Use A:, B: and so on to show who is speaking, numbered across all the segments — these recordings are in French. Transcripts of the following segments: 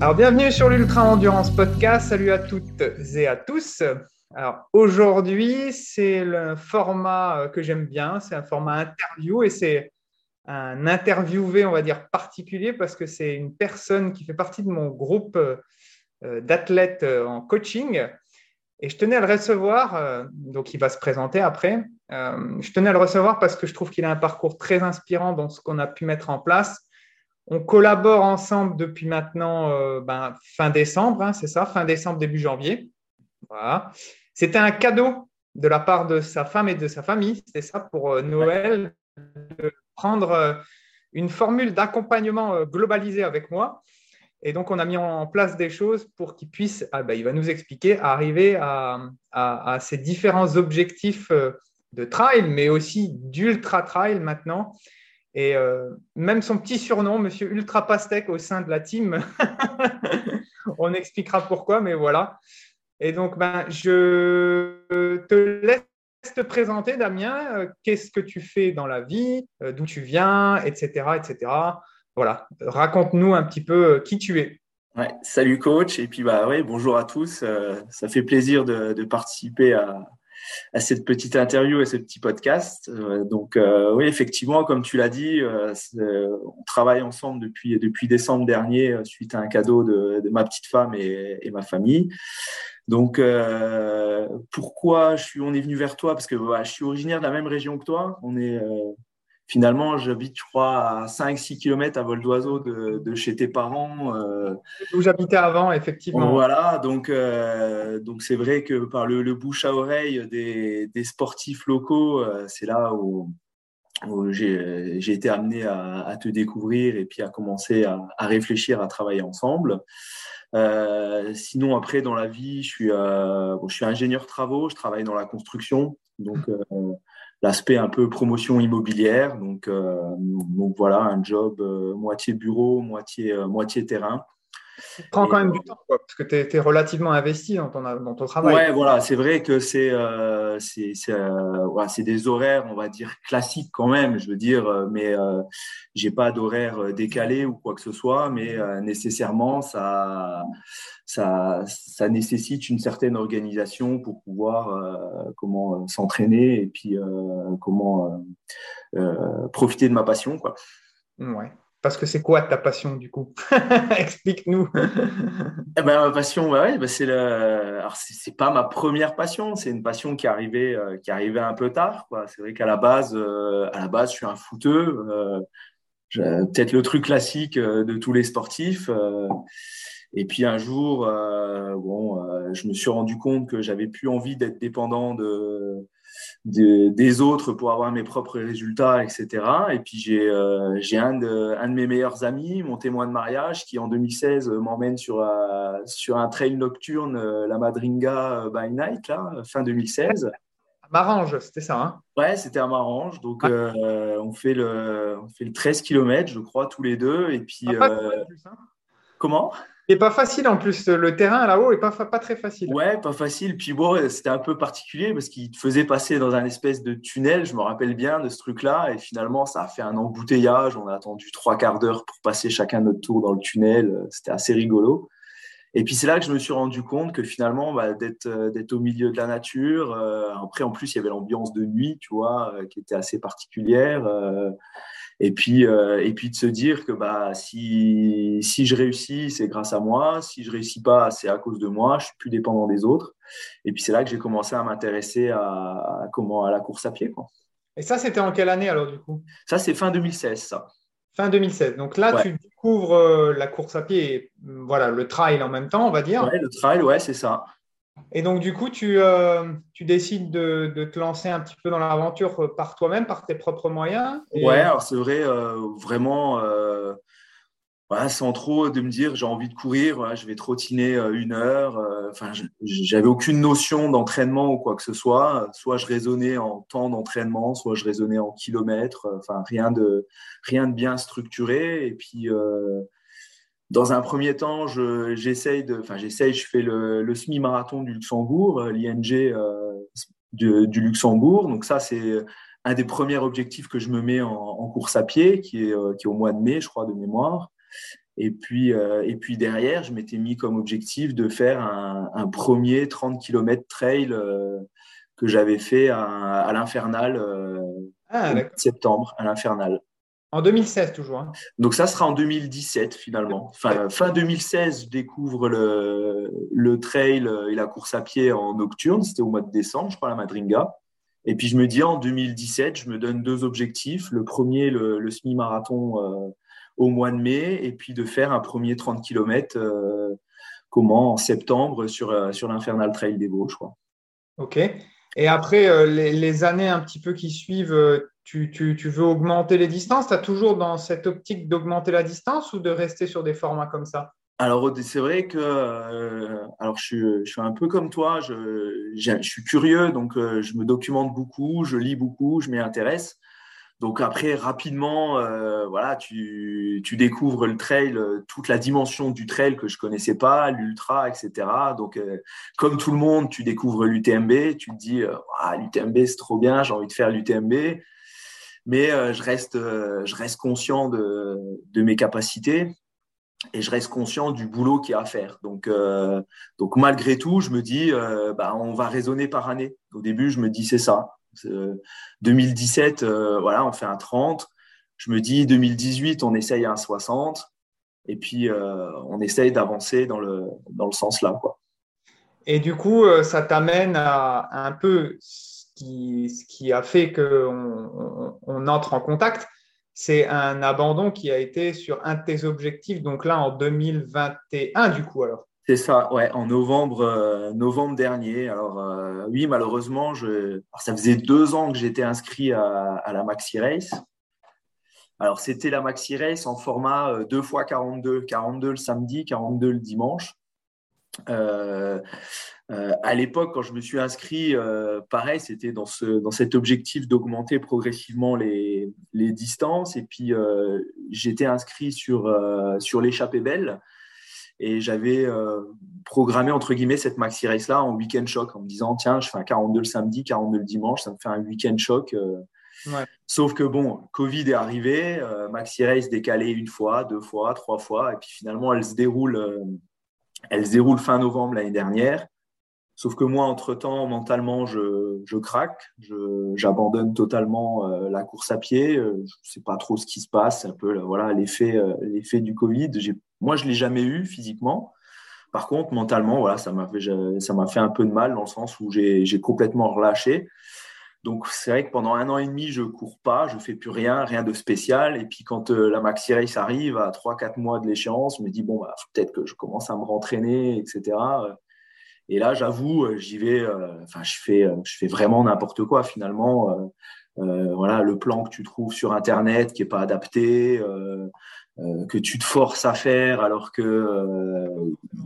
A: Alors, bienvenue sur l'Ultra Endurance Podcast. Salut à toutes et à tous. Alors, aujourd'hui, c'est le format euh, que j'aime bien. C'est un format interview et c'est un interviewé, on va dire, particulier parce que c'est une personne qui fait partie de mon groupe euh, d'athlètes euh, en coaching. Et je tenais à le recevoir, donc il va se présenter après. Je tenais à le recevoir parce que je trouve qu'il a un parcours très inspirant dans ce qu'on a pu mettre en place on collabore ensemble depuis maintenant euh, ben, fin décembre, hein, c'est ça, fin décembre, début janvier. C'était un cadeau de la part de sa femme et de sa famille, c'était ça pour euh, Noël, de prendre euh, une formule d'accompagnement globalisée avec moi. Et donc, on a mis en place des choses pour qu'il puisse, ah ben, il va nous expliquer, arriver à, à ces différents objectifs de trail, mais aussi d'ultra trail maintenant, et euh, même son petit surnom, Monsieur Ultra Pastèque au sein de la team, on expliquera pourquoi, mais voilà. Et donc, ben, je te laisse te présenter, Damien. Euh, qu'est-ce que tu fais dans la vie, euh, d'où tu viens, etc., etc. Voilà, raconte-nous un peu qui tu es.
B: Salut coach, et puis bah ouais, bonjour à tous. ça fait plaisir de participer à, à cette petite interview et ce petit podcast. Euh, donc euh, oui, effectivement, comme tu l'as dit, euh, on travaille ensemble depuis, depuis décembre dernier suite à un cadeau de, ma petite femme et, ma famille. Donc, pourquoi je suis, on est venu vers toi? Parce que je suis originaire de la même région que toi. On est, finalement, j'habite, je crois, à 5-6 km à vol d'oiseau de, chez tes parents.
A: Euh, Où j'habitais avant, effectivement.
B: Voilà, donc euh, donc c'est vrai que par le, bouche à oreille des, sportifs locaux, euh, c'est là où, j'ai été amené à, te découvrir et puis à commencer à, réfléchir, à travailler ensemble. sinon, après, dans la vie, je suis, je suis ingénieur travaux, je travaille dans la construction. Donc, l'aspect un peu promotion immobilière. Donc, euh, donc voilà, un job euh, moitié bureau, moitié, euh, moitié terrain.
A: Ça prend quand même du temps, parce que tu es, relativement investi dans ton, dans ton travail.
B: Ouais, voilà, c'est vrai que c'est c'est des horaires, on va dire, classiques quand même, je veux dire, mais euh, j'ai pas d'horaire décalé ou quoi que ce soit, mais nécessairement, ça, ça, ça nécessite une certaine organisation pour pouvoir euh, comment euh, s'entraîner et puis euh, comment profiter de ma passion quoi.
A: Ouais. Parce que c'est quoi ta passion du coup? Explique-nous.
B: eh ben, ma passion, bah bah c'est le... C'est pas ma première passion, c'est une passion qui est arrivée, qui arrivait un peu tard. C'est vrai qu'à la base, à la base, je suis un footeux. Peut-être le truc classique de tous les sportifs. Et puis un jour, euh, bon, euh, je me suis rendu compte que j'avais plus envie d'être dépendant de, des autres pour avoir mes propres résultats, etc. Et puis j'ai euh, un de, un de mes meilleurs amis, mon témoin de mariage, qui en 2016 m'emmène sur, sur un trail nocturne, la Madringa by Night, là, fin 2016.
A: Marange, c'était ça, hein?
B: Ouais, c'était à Marange. Donc, on, fait le, on fait le 13 km, je crois, tous les deux. Et puis. Hein? comment?
A: Et pas facile en plus, le terrain là-haut est pas, pas très facile.
B: Ouais, pas facile. Puis bon, c'était un peu particulier parce qu'il te faisait passer dans un espèce de tunnel, je me rappelle bien de ce truc-là. Et finalement, ça a fait un embouteillage. On a attendu trois quarts d'heure pour passer chacun notre tour dans le tunnel. C'était assez rigolo. Et puis c'est là que je me suis rendu compte que finalement, bah, d'être d'être au milieu de la nature. Euh, après, en plus, il y avait l'ambiance de nuit, tu vois, euh, qui était assez particulière. Euh, et puis euh, et puis de se dire que bah si si je réussis c'est grâce à moi. Si je réussis pas c'est à cause de moi. Je suis plus dépendant des autres. Et puis c'est là que j'ai commencé à m'intéresser à, comment à la course à pied quoi.
A: Et ça c'était en quelle année alors du coup?
B: Ça c'est fin 2016 ça.
A: Fin 2016 donc là tu découvres euh, la course à pied et, voilà le trail en même temps on va dire.
B: Ouais le trail ouais c'est ça
A: et donc, du coup, tu, euh, tu décides de, de, te lancer un petit peu dans l'aventure euh, par toi-même, par tes propres moyens.
B: Ouais, alors c'est vrai, euh, vraiment, sans trop de me dire j'ai envie de courir, je vais trottiner une heure. Enfin, j'avais aucune notion d'entraînement ou quoi que ce soit. Soit je raisonnais en temps d'entraînement, soit je raisonnais en kilomètres. Enfin, rien de, rien de bien structuré. Et puis, dans un premier temps, j'essaye de, enfin j'essaye, je fais le, semi-marathon du Luxembourg, euh, l'ING euh, du, Luxembourg. Donc ça, c'est un des premiers objectifs que je me mets en, course à pied, qui est, euh, qui est au mois de mai, je crois, de mémoire. Et puis, et puis derrière, je m'étais mis comme objectif de faire un, premier 30 km trail que j'avais fait à, l'Infernal ah, septembre, à l'Infernal.
A: En 2016 toujours. Hein.
B: Donc ça sera en 2017 finalement. Enfin, fin 2016, je découvre le, le, trail et la course à pied en nocturne. C'était au mois de décembre, je crois, à la Madringa. Et puis je me dis en 2017, je me donne deux objectifs. Le premier, le, semi-marathon euh, au mois de mai, et puis de faire un premier 30 km euh, comment en septembre sur, euh, sur l'Infernal Trail des Vosges.
A: Ok. Et après, les, les, années un petit peu qui suivent, tu, veux augmenter les distances? Tu as toujours dans cette optique d'augmenter la distance ou de rester sur des formats comme ça?
B: Alors, c'est vrai que euh, alors je suis, un peu comme toi, je, suis curieux, donc euh, je me documente beaucoup, je lis beaucoup, je m'y intéresse. Donc après, rapidement, euh, voilà, tu, découvres le trail, toute la dimension du trail que je connaissais pas, l'ultra, etc. Donc, comme tout le monde, tu découvres l'UTMB, tu te dis, ah, l'UTMB, c'est trop bien, j'ai envie de faire l'UTMB mais euh, je, reste, euh, je reste conscient de, mes capacités et je reste conscient du boulot qu'il y a à faire. Donc, euh, donc malgré tout, je me dis, bah, on va raisonner par année. Au début, je me dis, c'est ça. 2017, voilà, on fait un 30. Je me dis, 2018, on essaye un 60. Et puis, on essaye d'avancer dans le, dans le sens là.
A: Et du coup, ça t'amène à un peu ce qui a fait qu'on on, entre en contact, c'est un abandon qui a été sur un de tes objectifs, donc là en 2021 du coup alors.
B: C'est ça, ouais, en novembre, euh, novembre dernier. Alors euh, oui, malheureusement, je... ça faisait deux ans que j'étais inscrit à, la Maxi Race. Alors c'était la Maxi Race en format 2 x 42, 42 le samedi, 42 le dimanche. Euh, euh, à l'époque, quand je me suis inscrit, euh, pareil, c'était dans, ce, dans cet objectif d'augmenter progressivement les, les, distances. Et puis, euh, j'étais inscrit sur, sur l'échappée belle. Et j'avais programmé, entre guillemets, cette maxi race-là en week-end choc, en me disant, tiens, je fais un 42 le samedi, 42 le dimanche, ça me fait un week-end choc. Sauf que, bon, Covid est arrivé, maxi race décalée une fois, deux fois, trois fois. Et puis, finalement, elle se déroule, elle se déroule fin novembre l'année dernière. Sauf que moi, entre-temps, mentalement, je, craque, j'abandonne totalement euh, la course à pied. Euh, je ne sais pas trop ce qui se passe, un peu voilà l'effet euh, l'effet du Covid. Moi, je ne l'ai jamais eu physiquement. Par contre, mentalement, voilà, ça m'a fait, ça m'a fait un peu de mal dans le sens où j'ai complètement relâché. Donc, c'est vrai que pendant un an et demi, je cours pas, je fais plus rien, rien de spécial. Et puis, quand la Maxi Race arrive à 3-4 mois de l'échéance, je me dis, bon, bah, peut-être que je commence à me rentraîner, etc. Et là, j'avoue, euh, j'y vais, euh, enfin, je fais, euh, je fais vraiment n'importe quoi finalement. voilà, le plan que tu trouves sur Internet qui est pas adapté, que tu te forces à faire alors que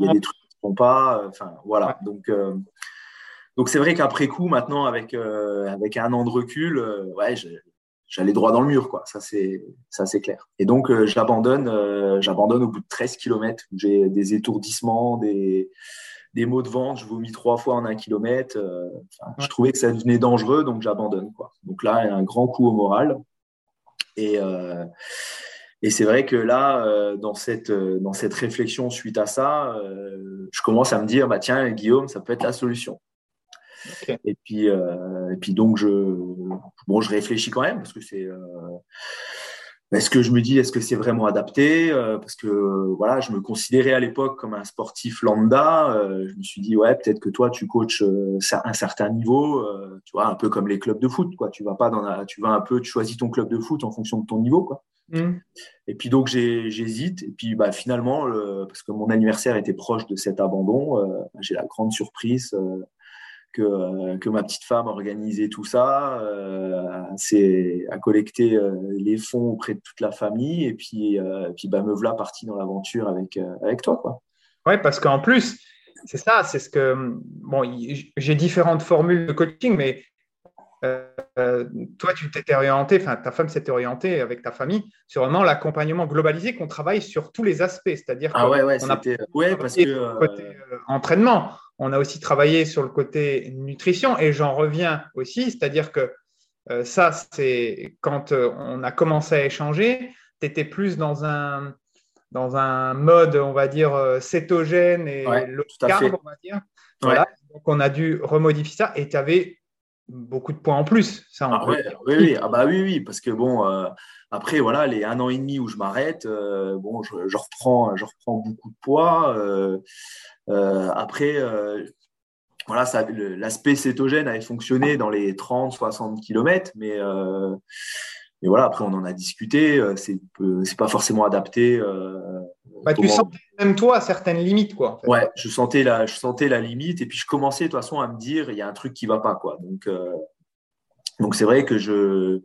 B: il y a des trucs qui ne font pas. Enfin, voilà. Donc, donc c'est vrai qu'après coup, maintenant, avec avec un an de recul, ouais, j'allais droit dans le mur, quoi. Ça c'est ça c'est clair. Et donc j'abandonne, j'abandonne au bout de 13 km où j'ai des étourdissements, des des mots de vente, je vomis trois fois en un kilomètre. Euh, je trouvais que ça devenait dangereux, donc j'abandonne. Quoi. Donc là, un grand coup au moral. Et, euh, et c'est vrai que là, euh, dans, cette, dans cette réflexion suite à ça, je commence à me dire, bah, tiens, Guillaume, ça peut être la solution. Et, puis, et puis donc, je, bon, je réfléchis quand même, parce que c'est est-ce que je me dis, est-ce que c'est vraiment adapté euh, Parce que voilà, je me considérais à l'époque comme un sportif lambda. Euh, je me suis dit, ouais, peut-être que toi, tu coaches euh, un certain niveau, tu vois, un peu comme les clubs de foot, quoi. Tu vas pas dans la, tu vas un peu, tu choisis ton club de foot en fonction de ton niveau, quoi. Mmh. Et puis donc j'hésite. Et puis bah, finalement, parce que mon anniversaire était proche de cet abandon, j'ai la grande surprise que, que, ma petite femme a organisé tout ça, euh, c'est à collecter euh, les fonds auprès de toute la famille et puis, euh, puis bah, me voilà parti dans l'aventure avec, avec toi. Quoi.
A: Ouais, parce qu'en plus, c'est ça, c'est ce que. Bon, j'ai différentes formules de coaching, mais toi, tu t'étais orienté, enfin, ta femme s'était orientée avec ta famille sur vraiment l'accompagnement globalisé qu'on travaille sur tous les aspects. C'est-à-dire
B: ah ouais, ouais, a ouais, parce que.
A: Côté, entraînement, on a aussi travaillé sur le côté nutrition et j'en reviens aussi, c'est-à-dire que euh, ça, c'est quand euh, on a commencé à échanger, tu étais plus dans un, dans un mode, on va dire, cétogène et low carb, on va dire. Voilà. Donc, on a dû remodifier ça et tu avais beaucoup de points en plus. Ça,
B: ah, oui, oui. Ah bah oui, oui, parce que bon, après, voilà, les un an et demi où je m'arrête, bon, je, reprends, je reprends beaucoup de poids. Après, voilà, l'aspect cétogène avait fonctionné dans les 30-60 km, mais, euh, mais voilà, après on en a discuté, euh, c'est c'est pas forcément adapté. Euh,
A: bah, tu sentais même toi certaines limites, quoi.
B: Ouais, je sentais, la, je sentais la limite, et puis je commençais de toute façon à me dire, il y a un truc qui va pas, quoi. Donc, donc c'est vrai que je,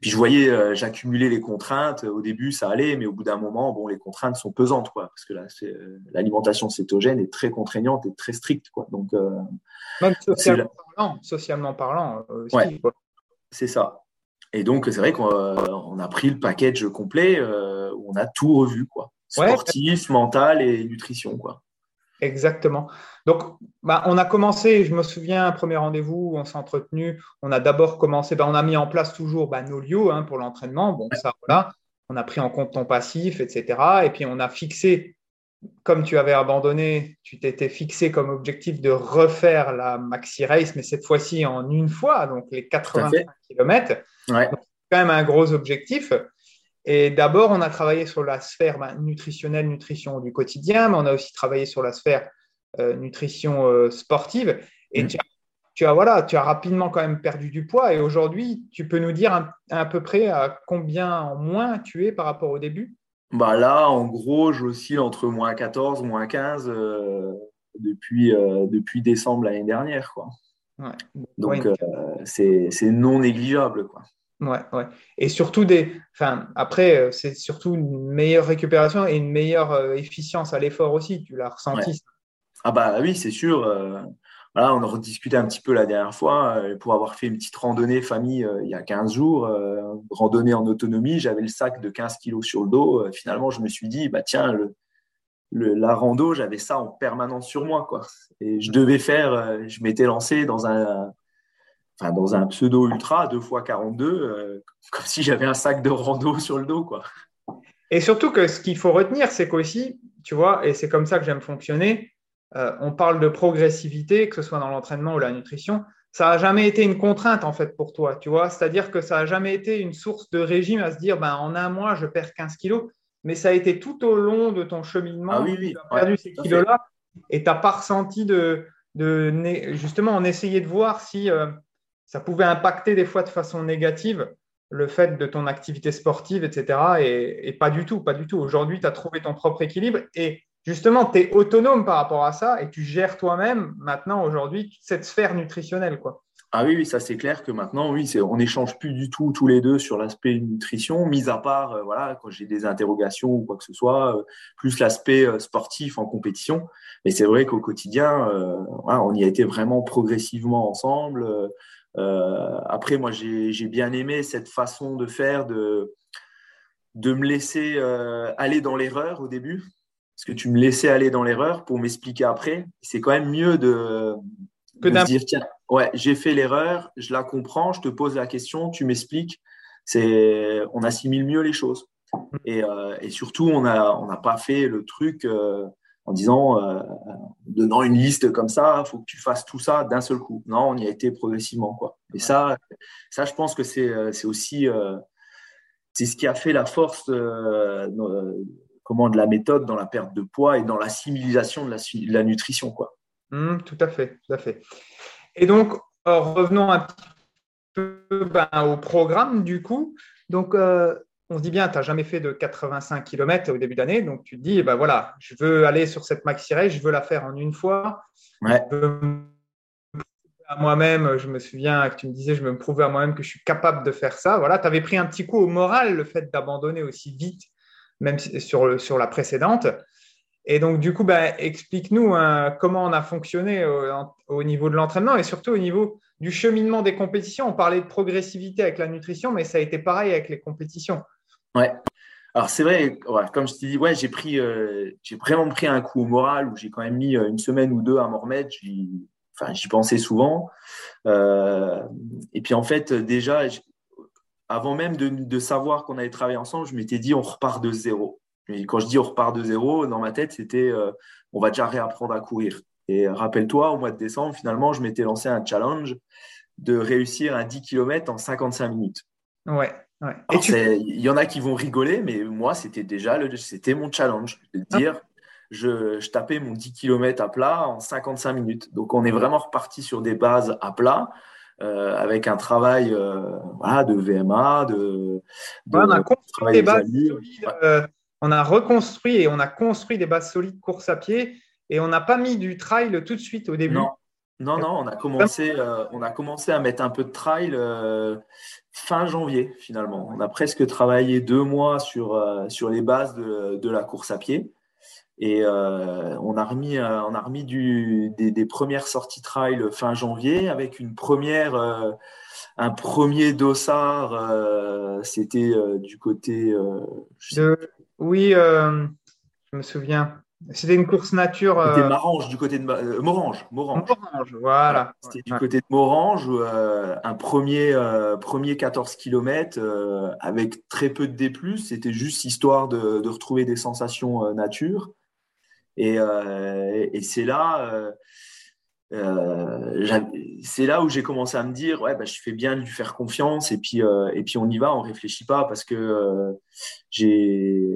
B: puis je voyais, euh, j'accumulais les contraintes. Au début, ça allait, mais au bout d'un moment, bon, les contraintes sont pesantes, quoi, parce que là, euh, l'alimentation cétogène est très contraignante et très stricte, quoi. Donc euh,
A: même socialement parlant, socialement parlant aussi.
B: c'est ça. Et donc c'est vrai qu'on a pris le package complet où on a tout revu, quoi. Sportif, mental et nutrition, quoi.
A: Exactement. Donc, bah, on a commencé, je me souviens, un premier rendez-vous, on s'est entretenu. On a d'abord commencé, bah, on a mis en place toujours bah, nos lieux hein, pour l'entraînement. Bon, ça, voilà. On a pris en compte ton passif, etc. Et puis, on a fixé, comme tu avais abandonné, tu t'étais fixé comme objectif de refaire la maxi race, mais cette fois-ci en une fois, donc les 85 km.
B: Ouais.
A: C'est quand même un gros objectif. Et d'abord, on a travaillé sur la sphère ben, nutritionnelle, nutrition du quotidien, mais on a aussi travaillé sur la sphère euh, nutrition euh, sportive. Et mm. tu, as, voilà, tu as rapidement quand même perdu du poids. Et aujourd'hui, tu peux nous dire à, peu près à combien en moins tu es par rapport au début?
B: Bah Là, en gros, j'oscille entre moins 14, moins 15 euh, depuis, depuis décembre l'année dernière. Quoi. Donc, c'est non négligeable. Quoi.
A: Ouais, ouais. Et surtout des. Enfin, après, euh, c'est surtout une meilleure récupération et une meilleure euh, efficience à l'effort aussi. Tu l'as ressenti.
B: Ah bah oui, c'est sûr. Euh, voilà, on a rediscuté un petit peu la dernière fois pour avoir fait une petite randonnée famille il y a 15 jours, randonnée en autonomie. J'avais le sac de 15 kilos sur le dos. finalement, je me suis dit, bah tiens, le, la rando, j'avais ça en permanence sur moi, quoi. Et je devais faire. je m'étais lancé dans un enfin, dans un pseudo ultra, 2 x 42, comme si j'avais un sac de rando sur le dos. Quoi.
A: Et surtout que ce qu'il faut retenir, c'est qu'aussi, tu vois, et c'est comme ça que j'aime fonctionner, euh, on parle de progressivité, que ce soit dans l'entraînement ou la nutrition, ça n'a jamais été une contrainte en fait pour toi, tu vois, c'est-à-dire que ça n'a jamais été une source de régime à se dire, ben, en un mois, je perds 15 kilos, mais ça a été tout au long de ton cheminement,
B: ah, oui, oui.
A: tu as perdu ces kilos-là, et tu n'as pas ressenti de, de, justement, on essayait de voir si euh, ça pouvait impacter des fois de façon négative le fait de ton activité sportive, etc. Et, pas du tout, pas du tout. Aujourd'hui, tu as trouvé ton propre équilibre et justement, tu es autonome par rapport à ça et tu gères toi-même maintenant, aujourd'hui, cette sphère nutritionnelle. Quoi.
B: Ah oui, oui, ça c'est clair que maintenant, oui, on n'échange plus du tout tous les deux sur l'aspect nutrition, mis à part, euh, voilà, quand j'ai des interrogations ou quoi que ce soit, euh, plus l'aspect euh, sportif en compétition. Mais c'est vrai qu'au quotidien, on y a été vraiment progressivement ensemble. Euh, après, moi, j'ai bien aimé cette façon de faire, de, de me laisser euh, aller dans l'erreur au début. Parce que tu me laissais aller dans l'erreur pour m'expliquer après. C'est quand même mieux de, de se dire tiens, ouais, j'ai fait l'erreur, je la comprends, je te pose la question, tu m'expliques. C'est, on assimile mieux les choses. Et, euh, et surtout, on n'a on pas fait le truc en disant, euh, donnant une liste comme ça, il faut que tu fasses tout ça d'un seul coup. Non, on y a été progressivement. Quoi. Et ça, ça, je pense que c'est, euh, c'est aussi euh, c'est ce qui a fait la force euh, comment, de la méthode dans la perte de poids et dans l'assimilation de la, de la nutrition. Quoi.
A: Mmh, tout à fait, tout à fait. Et donc, revenons un petit peu ben, au programme du coup. Donc, on se dit bien, tu n'as jamais fait de 85 km au début d'année, donc tu te dis, ben voilà, je veux aller sur cette maxi race, je veux la faire en une fois.
B: Ouais.
A: Je veux à moi-même, je me souviens que tu me disais, je veux me prouver à moi-même que je suis capable de faire ça. Voilà, tu avais pris un petit coup au moral le fait d'abandonner aussi vite, même sur, sur la précédente. Et donc, du coup, ben, explique-nous hein, comment on a fonctionné au niveau de l'entraînement et surtout au niveau du cheminement des compétitions. On parlait de progressivité avec la nutrition, mais ça a été pareil avec les compétitions.
B: Ouais. Alors c'est vrai, comme je t'ai dit, ouais, j'ai pris, euh, j'ai vraiment pris un coup au moral où j'ai quand même mis euh, une semaine ou deux à m'en remettre. J'y, enfin, j'y pensais souvent. Euh, et puis en fait, déjà, avant même de, savoir qu'on allait travailler ensemble, je m'étais dit on repart de zéro. Et quand je dis on repart de zéro, dans ma tête, c'était on va déjà réapprendre à courir. Et rappelle-toi, au mois de décembre, finalement, je m'étais lancé un challenge de réussir un 10 km en 55 minutes.
A: Ouais. Ouais.
B: Il y en a qui vont rigoler, mais moi, c'était déjà le, c'était mon challenge. De ah. dire, je, je, tapais mon 10 km à plat en 55 minutes. Donc, on est vraiment reparti sur des bases à plat. Euh, avec un travail euh, voilà, de VMA, de,
A: de on a construit des bases solides, euh, on a reconstruit et on a construit des bases solides course à pied et on n'a pas mis du trail tout de suite au début.
B: Non, non, non on, a commencé, euh, on a commencé à mettre un peu de trail euh, fin janvier finalement. On a presque travaillé deux mois sur, euh, sur les bases de, de, la course à pied. Et on a remis, on a remis des, premières sorties trail fin janvier avec une première, un premier dossard. C'était du côté.
A: Oui, je me souviens. C'était une course nature.
B: C'était euh, Marange, du côté de euh, Morange.
A: Morange. voilà.
B: C'était du côté de Morange, euh, un premier, premier 14 km avec très peu de D. C'était juste histoire de, de, retrouver des sensations nature. Et, et c'est là. C'est là où j'ai commencé à me dire ouais bah, je fais bien de lui faire confiance et puis et puis on y va on réfléchit pas parce que j'ai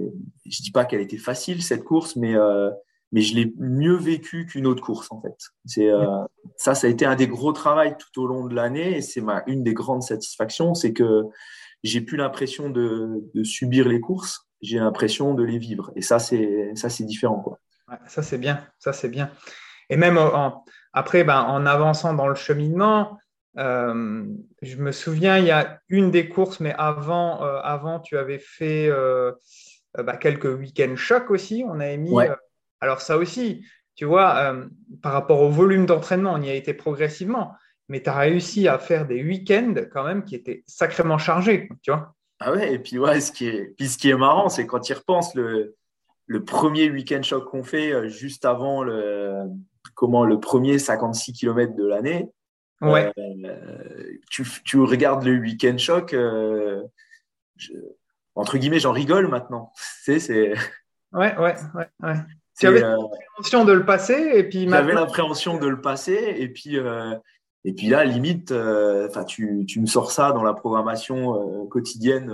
B: je dis pas qu'elle était facile cette course, mais euh, mais je l'ai mieux vécu qu'une autre course en fait. C'est euh, ça, ça a été un des gros travaux tout au long de l'année et c'est ma une des grandes satisfactions, c'est que j'ai plus l'impression de, de, subir les courses, j'ai l'impression de les vivre et ça c'est ça c'est différent quoi.
A: ça c'est bien, ça c'est bien. Et même en, après, ben, en avançant dans le cheminement, euh, je me souviens, il y a une des courses, mais avant, euh, avant tu avais fait euh, bah, quelques week-ends chocs aussi. On avait mis. alors, ça aussi, tu vois, par rapport au volume d'entraînement, on y a été progressivement, mais tu as réussi à faire des week-ends quand même qui étaient sacrément chargés, tu vois.
B: Ah ouais, et puis, ouais, ce, qui est, puis ce qui est marrant, c'est quand tu y repenses, le, le premier week-end choc qu'on fait juste avant le, comment, le premier 56 km de l'année
A: Ouais.
B: Euh, tu, tu, regardes le week-end choc, euh, entre guillemets, j'en rigole maintenant. c'est c'est.
A: Ouais, ouais, ouais. ouais. Tu avais euh, l'appréhension de le passer et puis.
B: J'avais l'appréhension de le passer et puis. Et puis là, limite, enfin, tu, tu, me sors ça dans la programmation quotidienne,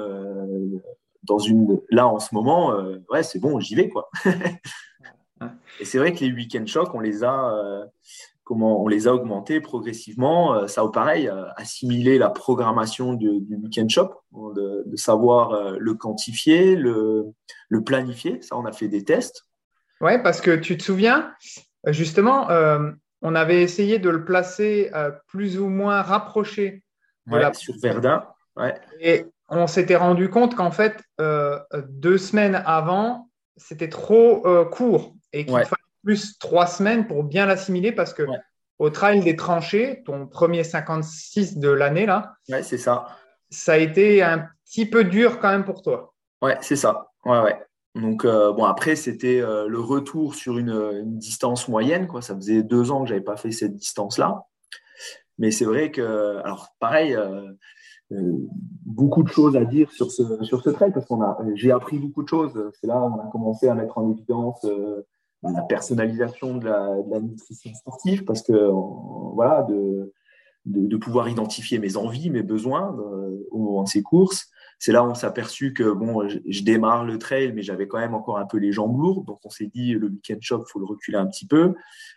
B: dans une, là en ce moment, ouais, c'est bon, j'y vais quoi. et c'est vrai que les week-end chocs, on les a, comment on les a augmentés progressivement. Euh, ça, pareil, euh, assimiler la programmation du, week-end shop, de, savoir euh, le quantifier, le, planifier. Ça, on a fait des tests.
A: Oui, parce que tu te souviens, justement, on avait essayé de le placer plus ou moins rapproché
B: sur Verdun.
A: Et on s'était rendu compte qu'en fait, deux semaines avant, c'était trop court et qu'il fallait plus trois semaines pour bien l'assimiler parce que au trail des tranchées, ton premier 56 de l'année, là,
B: ouais, c'est ça.
A: Ça a été un petit peu dur quand même pour toi.
B: Ouais, c'est ça. Ouais, ouais. Donc, euh, bon, après, c'était euh, le retour sur une, distance moyenne. Quoi. Ça faisait deux ans que je n'avais pas fait cette distance-là. Mais c'est vrai que, alors, pareil, euh, beaucoup de choses à dire sur ce, sur ce trail parce qu'on a, j'ai appris beaucoup de choses. C'est là où on a commencé à mettre en évidence la personnalisation de la, nutrition sportive parce que voilà de, de, pouvoir identifier mes envies, mes besoins euh, au moment de ces courses. C'est là où on s'est aperçu que bon, je, démarre le trail, mais j'avais quand même encore un peu les jambes lourdes. Donc on s'est dit le week-end shop, faut le reculer un petit peu.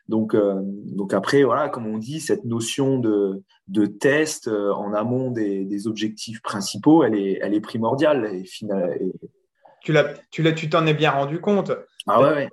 B: Donc euh, donc après voilà, comme on dit, cette notion de, de test euh, en amont des, des objectifs principaux, elle est elle est primordiale. Et, et...
A: Tu l'as tu l'as tu t'en es bien rendu compte.
B: Ah ouais. ouais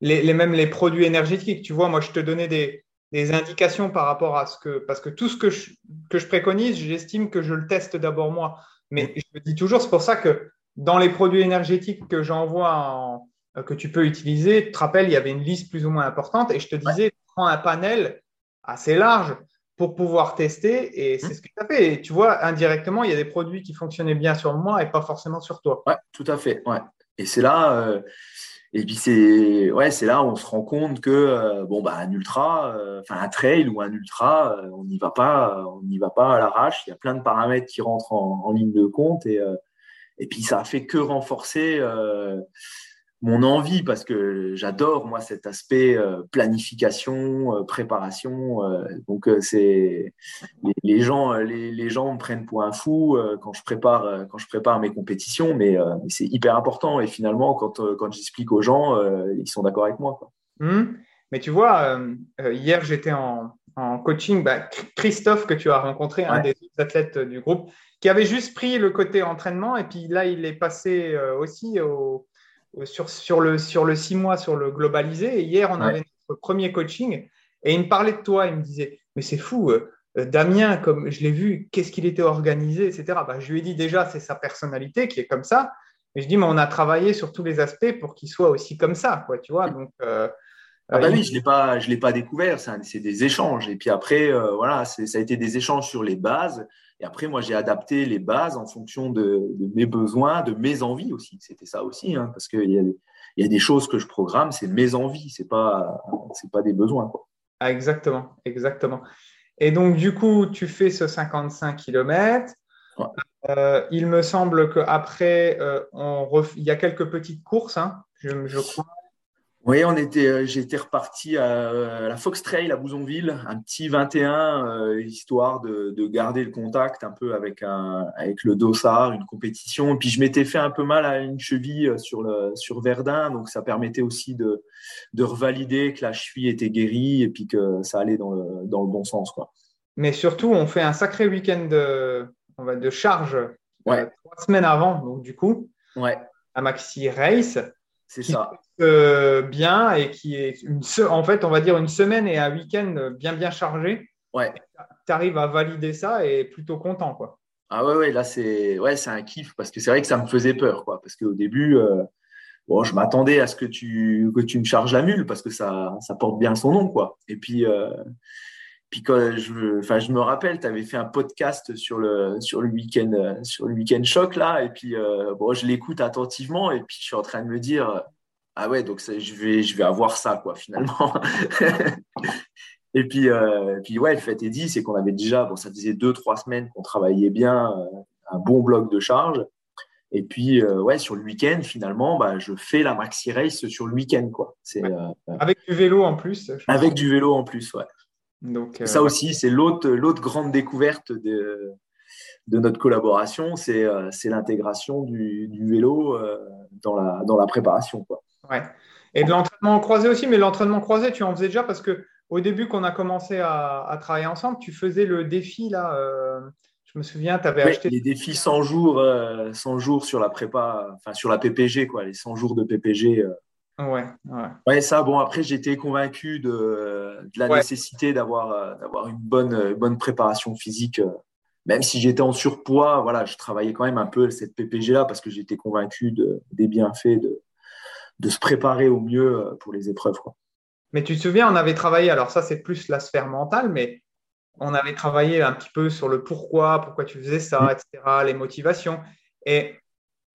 A: les, les, même les produits énergétiques. Tu vois, moi, je te donnais des, des indications par rapport à ce que. Parce que tout ce que je, que je préconise, j'estime que je le teste d'abord moi. Mais je me dis toujours, c'est pour ça que dans les produits énergétiques que j'envoie, que tu peux utiliser, tu te rappelles, il y avait une liste plus ou moins importante et je te disais, prends un panel assez large pour pouvoir tester et c'est mmh. ce que tu as fait. Et tu vois, indirectement, il y a des produits qui fonctionnaient bien sur moi et pas forcément sur toi.
B: Ouais, tout à fait. Ouais. Et c'est là, euh, et puis c'est ouais, c'est là où on se rend compte que euh, bon bah un ultra, euh, enfin un trail ou un ultra, euh, on n'y va pas, on n'y va pas à l'arrache. Il y a plein de paramètres qui rentrent en, ligne de compte et et puis ça a fait que renforcer mon envie parce que j'adore moi cet aspect euh, planification, euh, préparation. Euh, donc c'est les, gens les, gens me prennent pour un fou quand je prépare quand je prépare mes compétitions, mais, c'est hyper important et finalement quand quand j'explique aux gens, ils sont d'accord avec moi.
A: Mmh. Mais tu vois, hier j'étais en, coaching, bah, Christophe que tu as rencontré, un des athlètes du groupe, qui avait juste pris le côté entraînement et puis là il est passé aussi au sur, sur, le, sur le six mois, sur le globalisé. Et hier, on avait notre premier coaching et il me parlait de toi. Il me disait, mais c'est fou, euh, Damien, comme je l'ai vu, qu'est-ce qu'il était organisé, etc. Bah, je lui ai dit déjà, c'est sa personnalité qui est comme ça. Mais je dis, mais on a travaillé sur tous les aspects pour qu'il soit aussi comme ça, quoi, tu vois. Donc,
B: euh, ah bah oui, je ne l'ai pas découvert, c'est des échanges. Et puis après, euh, voilà, ça a été des échanges sur les bases. Et après, moi, j'ai adapté les bases en fonction de, mes besoins, de mes envies aussi. C'était ça aussi, hein, parce qu'il y, a, y a des choses que je programme, c'est mes envies, c'est pas, c'est pas des besoins. Quoi.
A: Ah, exactement, exactement. Et donc, du coup, tu fais ce 55 km. Euh, il me semble qu'après, euh, il y a quelques petites courses, hein, je, je crois.
B: Oui, on était, euh, j'étais reparti à, la Fox Trail à Bouzonville, un petit 21, euh, histoire de, garder le contact un peu avec, un, avec le dossard, une compétition. Et puis je m'étais fait un peu mal à une cheville euh, sur, le, sur Verdun, donc ça permettait aussi de, de revalider que la cheville était guérie et puis que ça allait dans le, dans le bon sens. Quoi.
A: Mais surtout, on fait un sacré week-end de, on va, de charge trois semaines avant, donc du coup,
B: ouais.
A: à Maxi Race.
B: C'est ça.
A: Euh, bien et qui est une en fait, on va dire une semaine et un week-end bien bien chargé.
B: Ouais.
A: Tu arrives à valider ça et plutôt content quoi.
B: Ah ouais, ouais là c'est ouais, c'est un kiff parce que c'est vrai que ça me faisait peur quoi parce qu'au début euh, bon, je m'attendais à ce que tu que tu me charges la mule parce que ça ça porte bien son nom quoi. Et puis euh, puis quand je, enfin, je me rappelle, tu avais fait un podcast sur le, sur le week-end, sur le week-end choc là, et puis bon, je l'écoute attentivement, et puis je suis en train de me dire, ah ouais, donc je vais, je vais avoir ça, quoi, finalement. et puis, euh, puis, ouais, le fait est dit, c'est qu'on avait déjà, bon, ça faisait deux, trois semaines qu'on travaillait bien, euh, un bon bloc de charge. Et puis, euh, ouais, sur le week-end, finalement, bah, je fais la maxi race sur le week-end, quoi. C'est,
A: avec du vélo en plus.
B: Avec du vélo en plus, ouais. Donc, ça aussi, c'est l'autre, l'autre grande découverte de, de notre collaboration, c'est, c'est l'intégration du, du vélo dans, la, dans la préparation, quoi.
A: Ouais. Et de l'entraînement croisé aussi, mais l'entraînement croisé, tu en faisais déjà parce que au début, qu'on a commencé à, travailler ensemble, tu faisais le défi là. Euh, je me souviens, tu avais acheté.
B: Les défis 100 jours, 100 euh, jours sur la prépa, enfin sur la PPG, quoi, les 100 jours de PPG.
A: Euh. Ouais, ouais.
B: Ouais, ça, bon, après, j'étais convaincu de, la nécessité d'avoir d'avoir une bonne, bonne préparation physique. Même si j'étais en surpoids, voilà, je travaillais quand même un peu cette PPG là parce que j'étais convaincu de, des bienfaits de, de se préparer au mieux euh, pour les épreuves. Quoi.
A: Mais tu te souviens, on avait travaillé, alors ça c'est plus la sphère mentale, mais on avait travaillé un petit peu sur le pourquoi, pourquoi tu faisais ça, mm. etc., les motivations. Et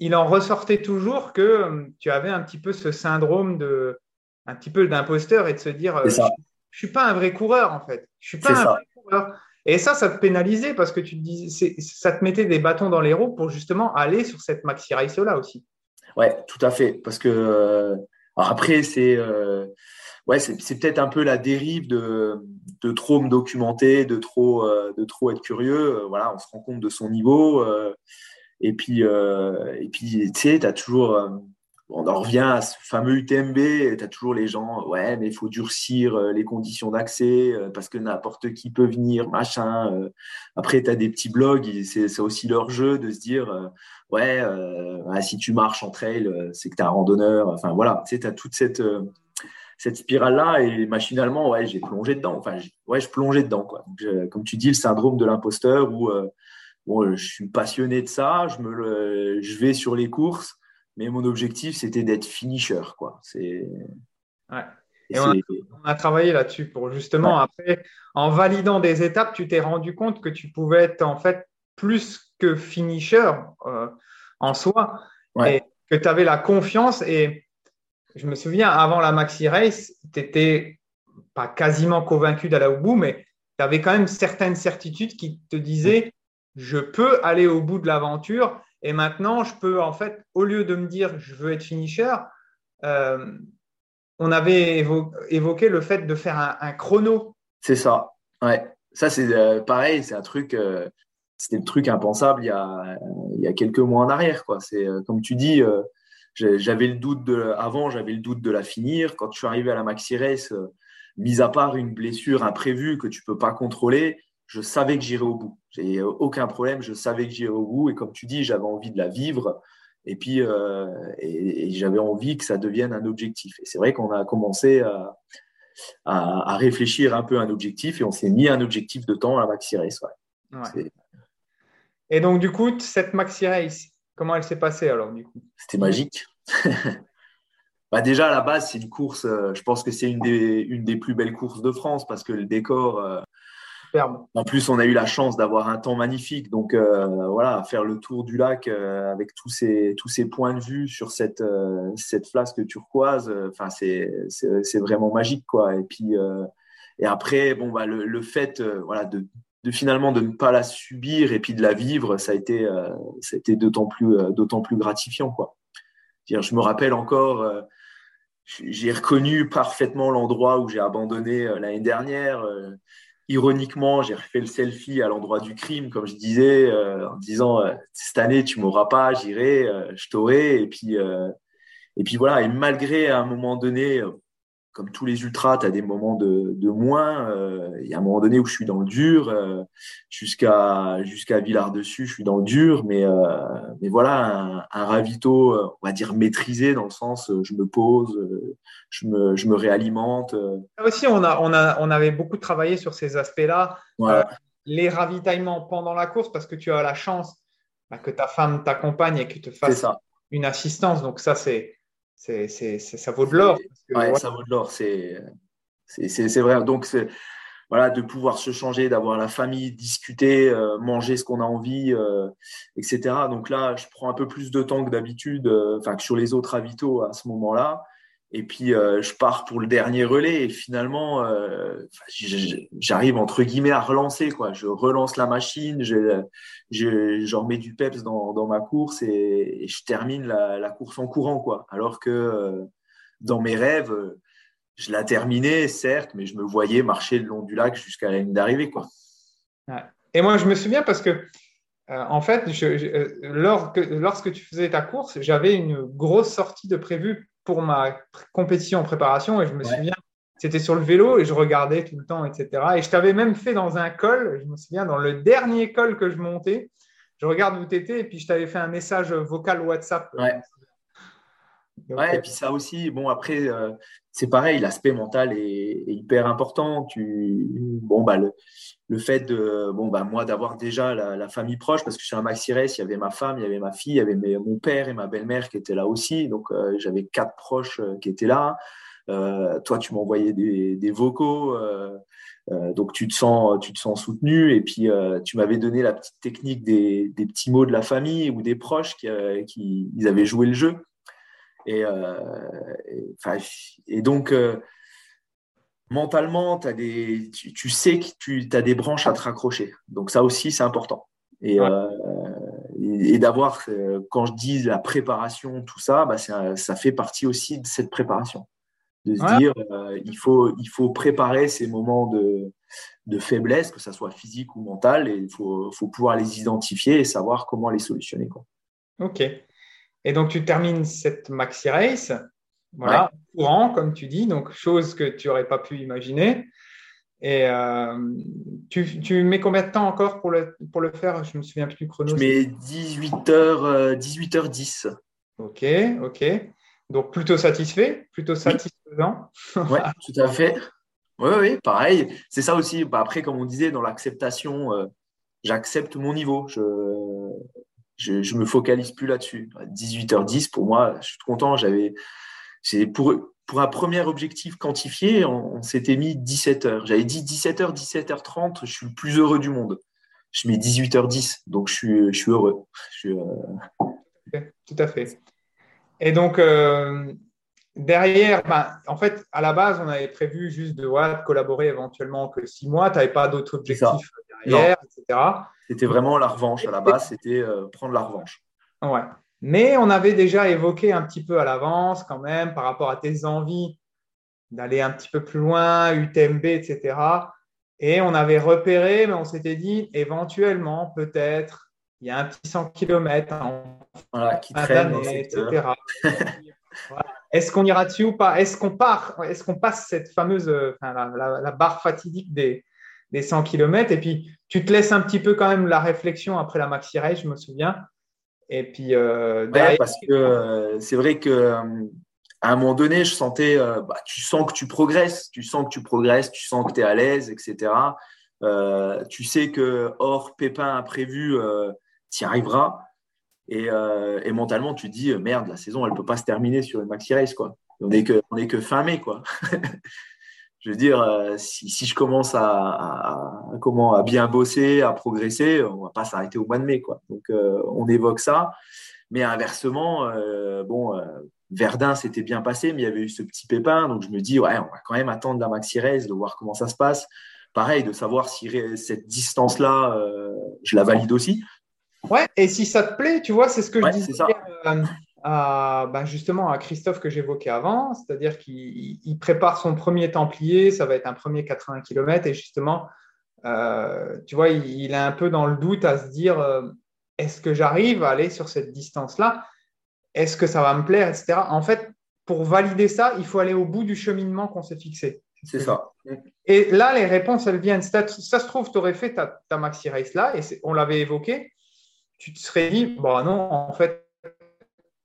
A: il en ressortait toujours que euh, tu avais un petit peu ce syndrome de, un petit peu d'imposteur et de se dire, euh, je, ne suis pas un vrai coureur en fait. Je suis pas un vrai coureur. Et ça, ça te pénalisait parce que tu te dis, ça te mettait des bâtons dans les roues pour justement aller sur cette maxi race là aussi.
B: Ouais, tout à fait. Parce que euh, après, c'est euh, ouais, c'est peut-être un peu la dérive de, de trop me documenter, de trop, euh, de trop être curieux. voilà, on se rend compte de son niveau. Et puis, et puis tu sais, tu as toujours on en revient à ce fameux UTMB, tu as toujours les gens, ouais, mais il faut durcir les conditions d'accès parce que n'importe qui peut venir, machin. Après, tu as des petits blogs, c'est aussi leur jeu de se dire, ouais, euh, si tu marches en trail, euh, c'est que tu es un randonneur. Enfin, voilà, tu sais, as toute cette, euh, cette spirale-là et machinalement, ouais, j'ai plongé dedans. Enfin, ouais, je plongeais dedans, quoi. comme tu dis, le syndrome de l'imposteur où, bon, je suis passionné de ça, je, me je vais sur les courses, mais mon objectif, c'était d'être finisher, quoi. C'est.
A: Ouais. Et on, a, travaillé là-dessus pour justement, après, en validant des étapes, tu t'es rendu compte que tu pouvais être en fait plus que finisher euh, en soi. Et que tu avais la confiance. Et je me souviens, avant la Maxi Race, tu étais pas quasiment convaincu d'aller au bout, mais tu avais quand même certaines certitudes qui te disaient je peux aller au bout de l'aventure. Et maintenant, je peux, en fait, au lieu de me dire je veux être finisher, on avait évoqué le fait de faire un, chrono.
B: C'est ça. Ouais. Ça, c'est pareil, c'est un truc c'était le truc impensable il y a, quelques mois en arrière. Comme tu dis, j'avais le doute de, avant, j'avais le doute de la finir. Quand je suis à la Maxi Race, mis à part une blessure imprévue que tu peux pas contrôler, je savais que j'irais au bout. J'ai aucun problème, je savais que j'irais au bout. Et comme tu dis, j'avais envie de la vivre. Et puis, euh, et, j'avais envie que ça devienne un objectif. Et c'est vrai qu'on a commencé à, à, réfléchir un peu à un objectif et on s'est mis un objectif de temps à la Maxi Race.
A: Et donc, du coup, cette Maxi Race, comment elle s'est passée alors du coup?
B: C'était magique. bah déjà, à la base, c'est une course, euh, je pense que c'est une des, une des plus belles courses de France parce que le décor, euh, en plus, on a eu la chance d'avoir un temps magnifique. Donc, euh, voilà, faire le tour du lac euh, avec tous ces, tous ces points de vue sur cette, euh, cette flasque turquoise, enfin, c'est, vraiment magique, quoi. Et puis, et après, bon, bah, le, fait, voilà, de, de, finalement de ne pas la subir et puis de la vivre, ça a été, été d'autant plus, plus gratifiant, quoi. Je me rappelle encore j'ai reconnu parfaitement l'endroit où j'ai abandonné l'année dernière ironiquement, j'ai refait le selfie à l'endroit du crime, comme je disais, euh, en disant euh, cette année tu m'auras pas, j'irai, euh, je t'aurai. Et puis, et puis voilà. Et malgré à un moment donné, comme tous les ultras, tu as des moments de, de moins. Il y a un moment donné où je suis dans le dur, jusqu'à jusqu'à Villard-dessus, je suis dans le dur. Mais, mais voilà, un, ravito, on va dire maîtrisé, dans le sens, je me pose, je, me, je me réalimente.
A: Là aussi, on, a, on, a, on avait beaucoup travaillé sur ces aspects-là. les ravitaillements pendant la course, parce que tu as la chance bah, que ta femme t'accompagne et que te fasse une assistance. Donc ça, c'est c'est, c'est, ça vaut de l'or.
B: Ouais, ça vaut de l'or, c'est, c'est, vrai. Donc, voilà, de pouvoir se changer, d'avoir la famille, discuter, euh, manger ce qu'on a envie, euh, etc. Donc là, je prends un peu plus de temps que d'habitude, euh, enfin que sur les autres avitos à ce moment-là. Et puis, euh, je pars pour le dernier relais et finalement, euh, j'arrive entre guillemets à relancer. Quoi. Je relance la machine, je, je, remets du peps dans, ma course et, je termine la, course en courant. Quoi. Alors que euh, dans mes rêves, je la terminais, certes, mais je me voyais marcher le long du lac jusqu'à la ligne d'arrivée.
A: Et moi, je me souviens parce que, en fait, lorsque, lorsque tu faisais ta course, j'avais une grosse sortie de prévu pour ma compétition en préparation et je me souviens, c'était sur le vélo et je regardais tout le temps, etc. Et je t'avais même fait dans un col, je me souviens, dans le dernier col que je montais, je regarde où tu étais et puis je t'avais fait un message vocal WhatsApp.
B: Ouais. ouais, et puis ça aussi, bon, après, euh, c'est pareil, l'aspect mental est, hyper important. Tu, bon, bah, le, le fait de, bon, bah, moi, d'avoir déjà la, famille proche, parce que suis un maxi race, il y avait ma femme, il y avait ma fille, il y avait mon père et ma belle-mère qui étaient là aussi. Donc, euh, j'avais quatre proches euh, qui étaient là. Euh, toi, tu m'envoyais des, des vocaux. donc, tu te sens, tu te sens soutenu. Et puis, tu m'avais donné la petite technique des, des, petits mots de la famille ou des proches qui, qui ils avaient joué le jeu. Et, et donc, mentalement, as des, tu, sais que tu as des branches à te raccrocher. Donc ça aussi, c'est important. Et, euh, et, d'avoir, euh, quand je dis la préparation, tout ça, bah, ça, fait partie aussi de cette préparation. De se dire, euh, il, faut, il faut préparer ces moments de, de faiblesse, que ce soit physique ou mental, et il faut, faut, pouvoir les identifier et savoir comment les solutionner. Quoi.
A: Ok. Et donc, tu termines cette maxi race voilà, courant, comme tu dis, donc chose que tu n'aurais pas pu imaginer. Et euh, tu, mets combien de temps encore pour le, pour le faire? Je me souviens plus du chrono.
B: Je mets 18h, 18h10. Euh,
A: ok, ok. Donc plutôt satisfait, plutôt satisfaisant.
B: Oui, tout à fait. Oui, oui, pareil. C'est ça aussi. Bah, après, comme on disait, dans l'acceptation, euh, j'accepte mon niveau. Je, je, je me focalise plus là-dessus. 18h10, pour moi, je suis content. J'avais c'est pour, pour un premier objectif quantifié, on, s'était mis 17 heures. J'avais dit 17 h 17 17h30, je suis le plus heureux du monde. Je mets 18h10, donc je suis, je suis heureux.
A: Euh, tout à fait. Et donc, euh, derrière, ben, en fait, à la base, on avait prévu juste de, collaborer éventuellement que six mois. Tu n'avais pas d'autres objectifs derrière, etc.
B: C'était vraiment la revanche. À la base, c'était euh, prendre la revanche.
A: Ouais. Mais on avait déjà évoqué un petit peu à l'avance quand même par rapport à tes envies d'aller un petit peu plus loin, UTMB, etc. Et on avait repéré, mais on s'était dit éventuellement, peut-être, il y a un petit 100 km en
B: voilà, qui traîne,
A: etc. Est-ce qu'on ira dessus ou pas? Est-ce qu'on part? Est-ce qu'on passe cette fameuse la, barre fatidique des, des 100 km Et puis, tu te laisses un petit peu quand même la réflexion après la maxi race, je me souviens. Et puis,
B: euh, parce que euh, c'est vrai que euh, à un moment donné, je sentais, bah, tu sens que tu progresses, tu sens que tu progresses, tu sens que tu es à l'aise, etc. tu sais que hors pépin imprévu, tu y arriveras. Et, et, mentalement, tu te dis, merde, la saison, elle ne peut pas se terminer sur une maxi race. Quoi. On n'est que, on est que fin mai. Quoi. je veux dire, euh, si, si, je commence à, comment, à bien bosser, à progresser, on va pas s'arrêter au mois de mai. Quoi. Donc, euh, on évoque ça. Mais inversement, euh, bon, Verdun s'était bien passé, mais il y avait eu ce petit pépin. Donc, je me dis, ouais, on va quand même attendre la maxi race, de voir comment ça se passe. Pareil, de savoir si cette distance-là, je la valide aussi.
A: Ouais, et si ça te plaît, tu vois, c'est ce que je disais à, bah, justement à Christophe que j'évoquais avant, c'est-à-dire qu'il prépare son premier Templier, ça va être un premier 80 km, et justement, euh, tu vois, il, est un peu dans le doute à se dire, euh, est-ce que j'arrive à aller sur cette distance-là? Est-ce que ça va me plaire, etc. En fait, pour valider ça, il faut aller au bout du cheminement qu'on s'est fixé.
B: C'est ça.
A: Et là, les réponses, elles viennent. Ça, se trouve, tu aurais fait ta, ta maxi race là, et on l'avait évoqué. Tu te serais dit, bon, non, en fait,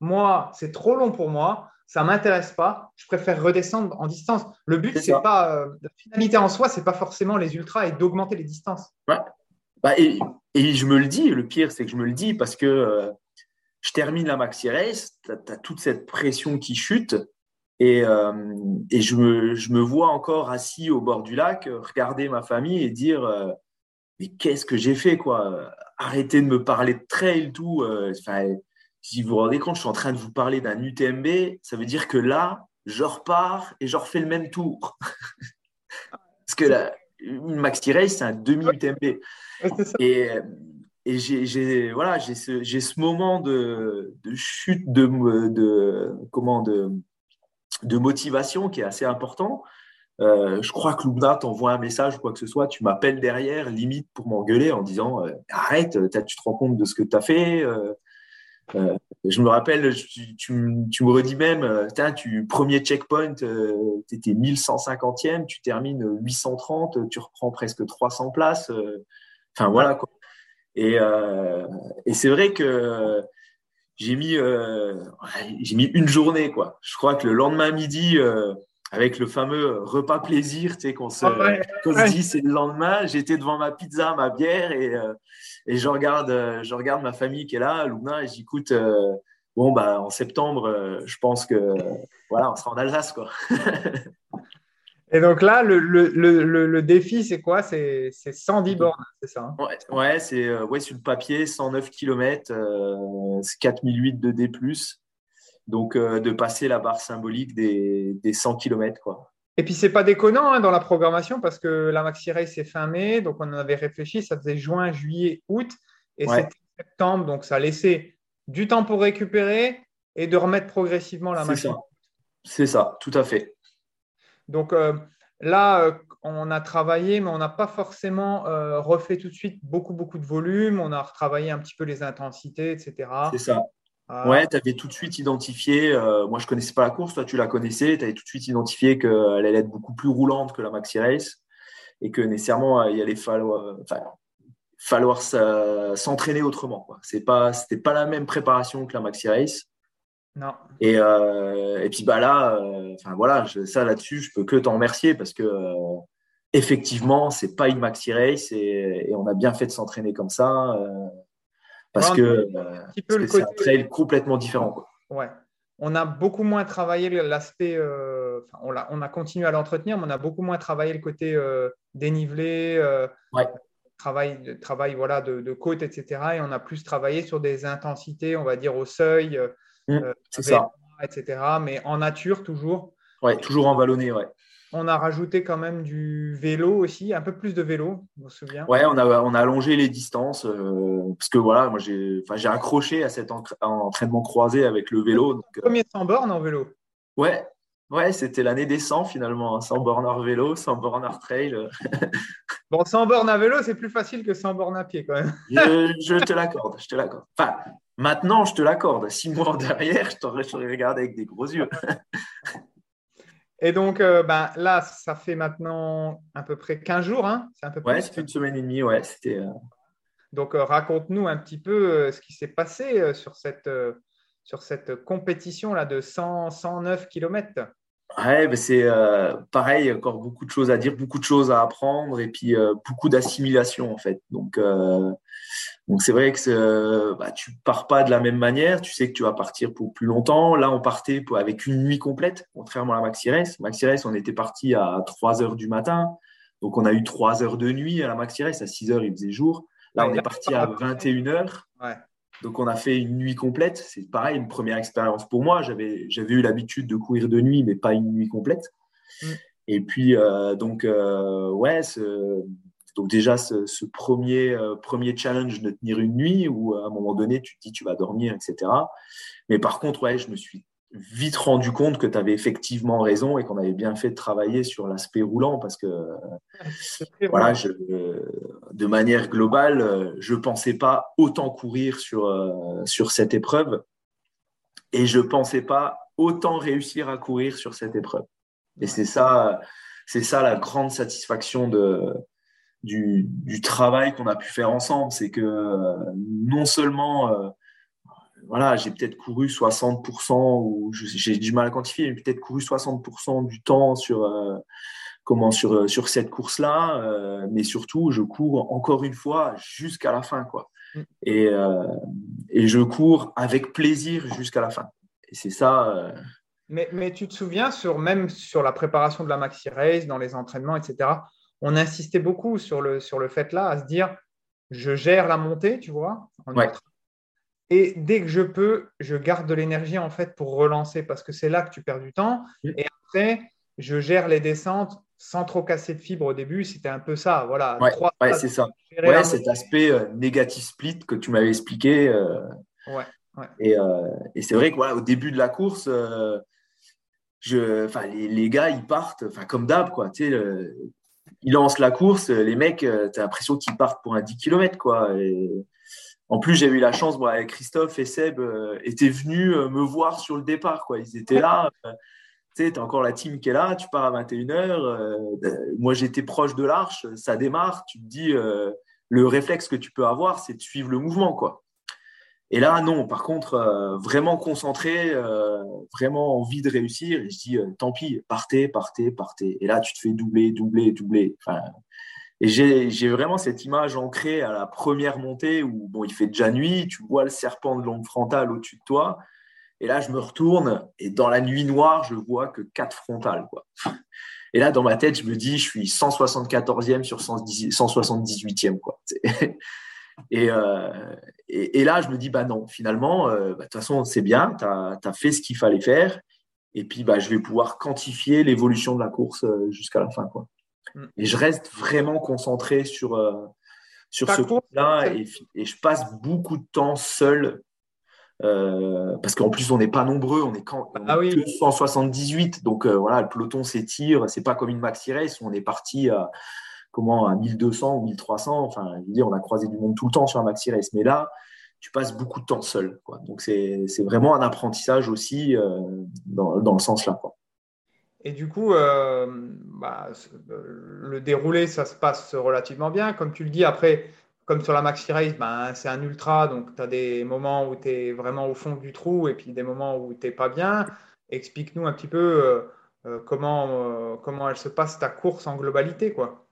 A: moi, c'est trop long pour moi, ça ne m'intéresse pas, je préfère redescendre en distance. Le but, c'est pas euh, la finalité en soi, c'est pas forcément les ultras et d'augmenter les distances.
B: Ouais. Bah, et, je me le dis, le pire, c'est que je me le dis parce que euh, je termine la maxi race, tu as, toute cette pression qui chute et, euh, je, me, je, me, vois encore assis au bord du lac, regarder ma famille et dire Mais qu'est-ce que j'ai fait quoi? Arrêtez de me parler de trail, tout si vous vous rendez compte, je suis en train de vous parler d'un UTMB, ça veut dire que là, je repars et je refais le même tour. Parce que la, une Max Race, c'est un demi-UTMB. et, et j'ai voilà, ce, ce, moment de, de chute de, de, comment, de, de motivation qui est assez important. Euh, je crois que Lubna t'envoie un message ou quoi que ce soit, tu m'appelles derrière, limite pour m'engueuler en disant euh, arrête, tu te rends compte de ce que tu as fait, euh, euh, je me rappelle, tu, me redis même, euh, tu premier checkpoint, euh, tu étais 1150e, tu termines 830, tu reprends presque 300 places. Enfin voilà quoi. Et, et c'est vrai que j'ai mis, j'ai mis une journée quoi. Je crois que le lendemain midi, avec le fameux repas plaisir, tu sais, qu'on se, se dit c'est le lendemain, j'étais devant ma pizza, ma bière et et je regarde, euh, je regarde ma famille qui est là, Luna, et j'écoute, euh, bon, bah, en septembre, euh, je pense que voilà, on sera en Alsace. Quoi.
A: et donc là, le, le, le, le défi, c'est quoi? C'est 110 bornes, c'est ça
B: hein? Ouais, c'est ouais, sur le papier, 109 km, c'est 4008 de D. Donc, de passer la barre symbolique des, des 100 km. Quoi.
A: Et puis, c'est pas déconnant hein, dans la programmation parce que la Maxi Race, c'est fin mai. Donc, on en avait réfléchi. Ça faisait juin, juillet, août. Et c'était septembre. Donc, ça laissait du temps pour récupérer et de remettre progressivement la machine.
B: C'est ça, tout à fait.
A: Donc, euh, là, euh, on a travaillé, mais on n'a pas forcément euh, refait tout de suite beaucoup, beaucoup de volume. On a retravaillé un petit peu les intensités, etc.
B: C'est ça. Ah. Ouais, tu avais tout de suite identifié, euh, moi je connaissais pas la course, toi tu la connaissais, tu avais tout de suite identifié qu'elle allait être beaucoup plus roulante que la Maxi Race et que nécessairement il allait falloir, falloir s'entraîner autrement. Ce pas, c'était pas la même préparation que la Maxi Race.
A: Non.
B: Et, euh, et puis bah là, euh, voilà, ça là-dessus, je peux que t'en remercier parce que effectivement, c'est pas une Maxi Race et, et, on a bien fait de s'entraîner comme ça parce que c'est un trail complètement différent.
A: Ouais. On a beaucoup moins travaillé l'aspect, euh, on, a, on, a, continué à l'entretenir, mais on a beaucoup moins travaillé le côté euh, dénivelé, euh, travail, travail voilà, de, de, côte, etc. Et on a plus travaillé sur des intensités, on va dire au seuil,
B: mmh, c'est ça.
A: etc. Mais en nature toujours.
B: Ouais, toujours en vallonné, ouais.
A: On a rajouté quand même du vélo aussi, un peu plus de vélo, je me souviens.
B: Ouais, on a, on a allongé les distances euh, parce que voilà, moi j'ai accroché à cet entraînement croisé avec le vélo. Donc,
A: euh, Premier 100 bornes en vélo.
B: Ouais, ouais c'était l'année des 100 finalement, 100 bornes en vélo, 100 bornes en trail.
A: bon, 100 bornes à vélo, c'est plus facile que 100 bornes à pied quand même.
B: je, je te l'accorde, je te l'accorde. Enfin, maintenant je te l'accorde. Six mois derrière, je t'aurais regardé avec des gros yeux.
A: Et donc, euh, ben, là, ça fait maintenant à peu près 15 jours. Hein
B: c'est un peu ouais, une semaine et demie. Ouais, c'était, euh,
A: Donc, euh, raconte-nous un petit peu ce qui s'est passé sur cette, sur cette compétition-là de 100, 109 km.
B: Ouais, ben c'est pareil, encore beaucoup de choses à dire, beaucoup de choses à apprendre et puis beaucoup d'assimilation en fait. Donc, donc c'est vrai que bah, tu pars pas de la même manière, tu sais que tu vas partir pour plus longtemps. Là, on partait pour, avec une nuit complète, contrairement à la Maxi Race. Maxi Race, on était parti à 3 heures du matin. Donc on a eu 3 heures de nuit à la Maxi Race. À 6 heures, il faisait jour. Là, on est parti à 21 heures. Donc on a fait une nuit complète. C'est pareil, une première expérience pour moi. J'avais, j'avais eu l'habitude de courir de nuit, mais pas une nuit complète. Mm. Et puis, euh, donc, euh, ouais, ce, donc déjà, ce, premier, euh, premier challenge de tenir une nuit où à un moment donné, tu te dis tu vas dormir, etc. Mais par contre, ouais, je me suis vite rendu compte que tu avais effectivement raison et qu'on avait bien fait de travailler sur l'aspect roulant parce que voilà, de manière globale, je ne pensais pas autant courir sur, euh, sur cette épreuve et je ne pensais pas autant réussir à courir sur cette épreuve. Et c'est ça, c'est ça la grande satisfaction de, du, travail qu'on a pu faire ensemble. C'est que euh, non seulement, euh, voilà, j'ai peut-être couru 60%, ou j'ai du mal à quantifier, mais peut-être couru 60% du temps sur, euh, comment, sur, sur cette course-là, mais surtout, je cours encore une fois jusqu'à la fin. Quoi. Mm. Et, et je cours avec plaisir jusqu'à la fin. Et c'est ça.
A: Mais, mais, tu te souviens, sur, même sur la préparation de la maxi race, dans les entraînements, etc., on insistait beaucoup sur le, sur le fait là, à se dire, je gère la montée, tu vois, et dès que je peux, je garde de l'énergie en fait pour relancer parce que c'est là que tu perds du temps. Et après, je gère les descentes sans trop casser de fibres au début. C'était un peu ça. Voilà.
B: Ouais, c'est ça. Ouais, cet aspect euh, négatif split que tu m'avais expliqué. Euh, ouais, et, euh, et c'est vrai qu'au début de la course, je, les, les, gars, ils partent, comme d'hab, quoi. Tu sais, ils lancent la course, les mecs, euh, tu as l'impression qu'ils partent pour un 10 km. Quoi. en plus, j'ai eu la chance, moi, Christophe et Seb euh, étaient venus euh, me voir sur le départ. Quoi. Ils étaient là. tu sais, encore la team qui est là, tu pars à 21h. moi, j'étais proche de l'arche, ça démarre. Tu te dis, le réflexe que tu peux avoir, c'est de suivre le mouvement. Quoi. Et là, non, par contre, euh, vraiment concentré, euh, vraiment envie de réussir. Et je dis, euh, tant pis, partez, partez, partez. Et là, tu te fais doubler, doubler, doubler. et j'ai vraiment cette image ancrée à la première montée où bon, il fait déjà nuit, tu vois le serpent de l'ombre frontale au-dessus de toi. Et là, je me retourne et dans la nuit noire, je vois que quatre frontales. Et là, dans ma tête, je me dis, je suis 174e sur 178e. Quoi. Euh, et, et, là, je me dis, bah non, finalement, euh, bah, de toute façon, c'est bien, tu as, fait ce qu'il fallait faire. Et puis, bah, je vais pouvoir quantifier l'évolution de la course euh, jusqu'à la fin. Quoi. Mm. Et je reste vraiment concentré sur, sur ce point-là et, et, je passe beaucoup de temps seul. parce qu'en plus, on n'est pas nombreux, on est quand ah, oui. 178, donc voilà, le peloton s'étire. C'est pas comme une maxi race où on est parti à, comment à 1200 ou 1300. Enfin, je veux dire, on a croisé du monde tout le temps sur un maxi race, mais là, tu passes beaucoup de temps seul. Donc, c'est vraiment un apprentissage aussi euh, dans, dans, le sens là.
A: Et du coup, euh, bah, le déroulé, ça se passe relativement bien. Comme tu le dis, après, comme sur la Maxi Race, bah, c'est un ultra, donc tu as des moments où tu es vraiment au fond du trou et puis des moments où tu n'es pas bien. Explique-nous un petit peu euh, comment, comment elle se passe ta course en globalité. quoi.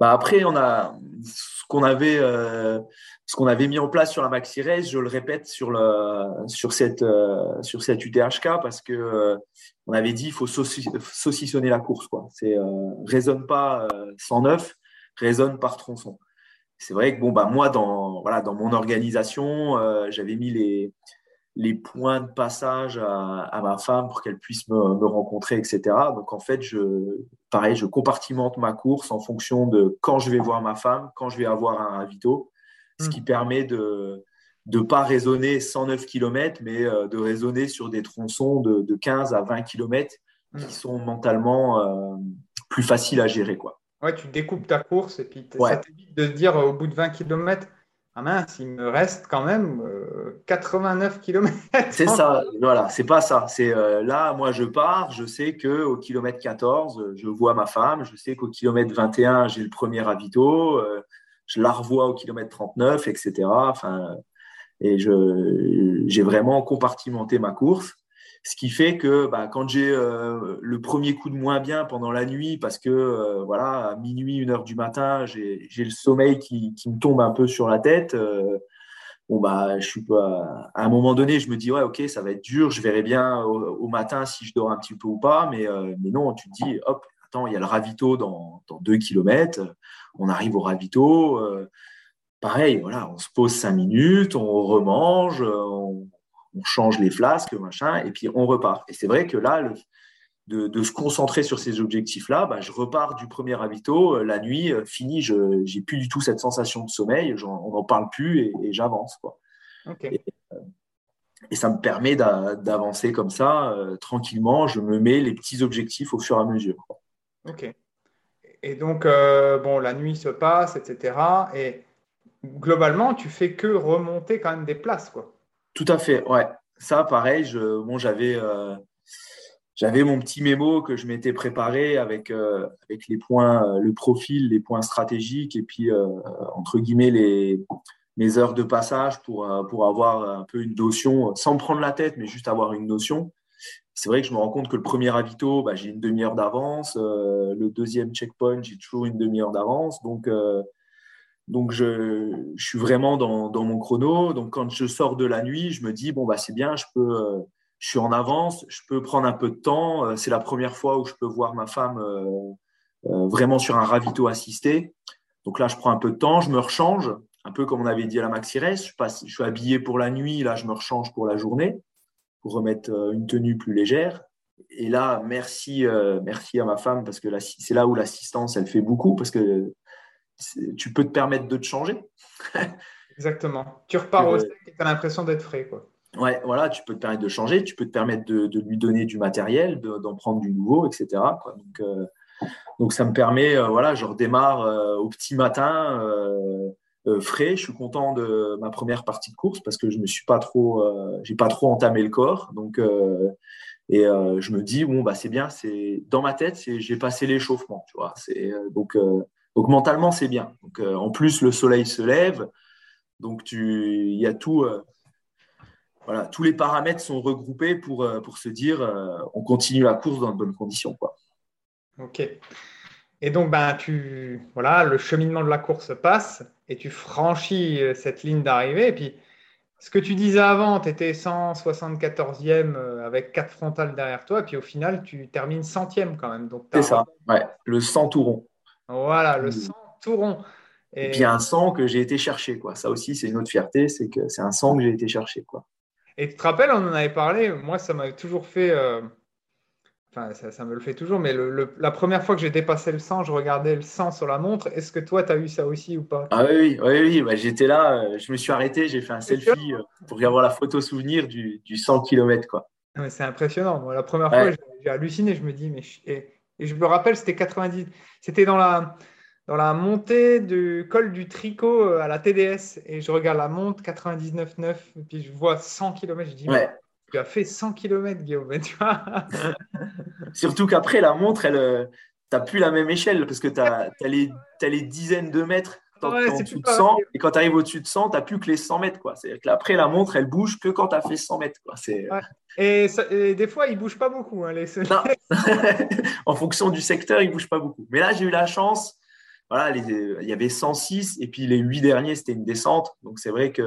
B: Bah après, on a ce qu'on avait, euh, ce qu'on avait mis en place sur la Maxi Race, je le répète sur, le, sur, cette, euh, sur cette UTHK parce que euh, on avait dit il faut saucissonner la course. Quoi. C'est raisonne pas 109, raisonne par tronçon. C'est vrai que bon, bah, moi, dans, voilà, dans mon organisation, j'avais mis les, les points de passage à, ma femme pour qu'elle puisse me, rencontrer, etc. Donc en fait, je, pareil, je compartimente ma course en fonction de quand je vais voir ma femme, quand je vais avoir un ravito, ce qui hmm. permet de ne pas raisonner 109 km, mais euh, de raisonner sur des tronçons de, 15 à 20 km qui hmm. sont mentalement euh, plus faciles à gérer. Quoi.
A: Ouais, tu découpes ta course et puis ça t'évite de dire au bout de 20 km, ah mince, il me reste quand même 89 euh, km.
B: C'est ça, voilà, c'est pas ça. C'est euh, là, moi je pars, je sais qu'au kilomètre 14, je vois ma femme, je sais qu'au kilomètre 21, j'ai le premier ravito, euh, je la revois au kilomètre 39, etc. Enfin, et j'ai vraiment compartimenté ma course. Ce qui fait que bah, quand j'ai euh, le premier coup de moins bien pendant la nuit, parce que euh, voilà, à minuit, une heure du matin, j'ai le sommeil qui, me tombe un peu sur la tête. Euh, bon bah, je suis pas. À un moment donné, je me dis ouais, ok, ça va être dur. Je verrai bien au, matin si je dors un petit peu ou pas. Mais, non, tu te dis hop, attends, il y a le ravito dans, dans deux kilomètres. On arrive au ravito pareil, voilà, on se pose cinq minutes, on remange, on, on change les flasques, machin, et puis on repart. Et c'est vrai que là, de, se concentrer sur ces objectifs-là, bah, je repars du premier habito, euh, la nuit, euh, fini, je n'ai plus du tout cette sensation de sommeil, on n'en parle plus et, j'avance. Euh, et, ça me permet d'avancer comme ça, tranquillement, je me mets les petits objectifs au fur et à mesure.
A: Ok. Et donc, bon, la nuit se passe, etc. Et globalement, tu fais que remonter quand même des places, quoi.
B: Tout à fait, ouais. Ça, pareil, euh, j'avais mon petit mémo que je m'étais préparé avec, euh, les points, euh, le profil, les points stratégiques et puis, entre guillemets, mes heures de passage pour, avoir un peu une notion, sans prendre la tête, mais juste avoir une notion. C'est vrai que je me rends compte que le premier avito, bah, j'ai une demi-heure d'avance. le deuxième checkpoint, j'ai toujours une demi-heure d'avance. Donc, donc, je, suis vraiment dans, mon chrono. Donc, quand je sors de la nuit, je me dis, bon, bah, c'est bien, je, peux, euh, je suis en avance, je peux prendre un peu de temps. Euh, c'est la première fois où je peux voir ma femme euh, vraiment sur un ravito assisté. Donc là, je prends un peu de temps, je me rechange, un peu comme on avait dit à la Maxi Je, passe, je suis habillé pour la nuit, là, je me rechange pour la journée, pour remettre une tenue plus légère. Et là, merci, merci à ma femme, parce que c'est là où l'assistance, elle fait beaucoup, parce que tu peux te permettre de te changer.
A: Exactement. Tu repars au sec et tu as l'impression d'être frais. Quoi.
B: Ouais, voilà, tu peux te permettre de changer, tu peux te permettre de, lui donner du matériel, d'en prendre du nouveau, etc. Donc, euh, donc, ça me permet, euh, voilà, je redémarre euh, au petit matin frais. Je suis content de ma première partie de course parce que je me suis pas trop, j'ai pas trop entamé le corps. Donc, et je me dis bon bah c'est bien, c'est dans ma tête, j'ai passé l'échauffement, tu vois. C'est donc donc mentalement, c'est bien. Donc, euh, en plus, le soleil se lève. Donc, il y a tout. Euh, voilà, tous les paramètres sont regroupés pour, euh, pour se dire on continue la course dans de bonnes conditions. Quoi.
A: Ok. Et donc, ben, tu, voilà, le cheminement de la course passe et tu franchis cette ligne d'arrivée. Et puis, ce que tu disais avant, tu étais 174e avec 4 frontales derrière toi. Et puis, au final, tu termines centième quand même.
B: C'est ça, ouais, le 100 rond.
A: Voilà, le sang tout rond.
B: Et, puis un sang que j'ai été chercher, quoi. Ça aussi, c'est une autre fierté, c'est que c'est un sang que j'ai été chercher, quoi.
A: Et tu te rappelles, on en avait parlé, moi, ça m'a toujours fait. Euh, enfin, ça, me le fait toujours, mais la première fois que j'ai dépassé le sang, je regardais le sang sur la montre. Est-ce que toi, tu as eu ça aussi ou pas?
B: Ah oui, oui, oui. Bah, j'étais là, euh, je me suis arrêté, j'ai fait un selfie euh, pour avoir la photo souvenir du, 100 km, quoi.
A: C'est impressionnant. Moi, la première fois, j'ai halluciné. Je me dis, mais. Et je me rappelle, c'était 90. C'était dans la, dans la montée du col du Tricot euh, à la TDS. Et je regarde la monte 99,9. Et puis je vois 100 km. Je dis, tu as fait 100 km, Guillaume. Tu vois
B: Surtout qu'après, la montre, elle, euh, tu n'as plus la même échelle parce que tu as les dizaines de mètres et quand tu arrives au-dessus de 100, tu n'as plus que les 100 mètres. C'est-à-dire que après, la montre, elle bouge que quand tu as fait 100 mètres. Quoi.
A: Et, des fois, il ne bouge pas beaucoup. Hein, les...
B: en fonction du secteur, il ne bouge pas beaucoup. Mais là, j'ai eu la chance. Voilà, il y avait 106 et puis les 8 derniers, c'était une descente. Donc, c'est vrai que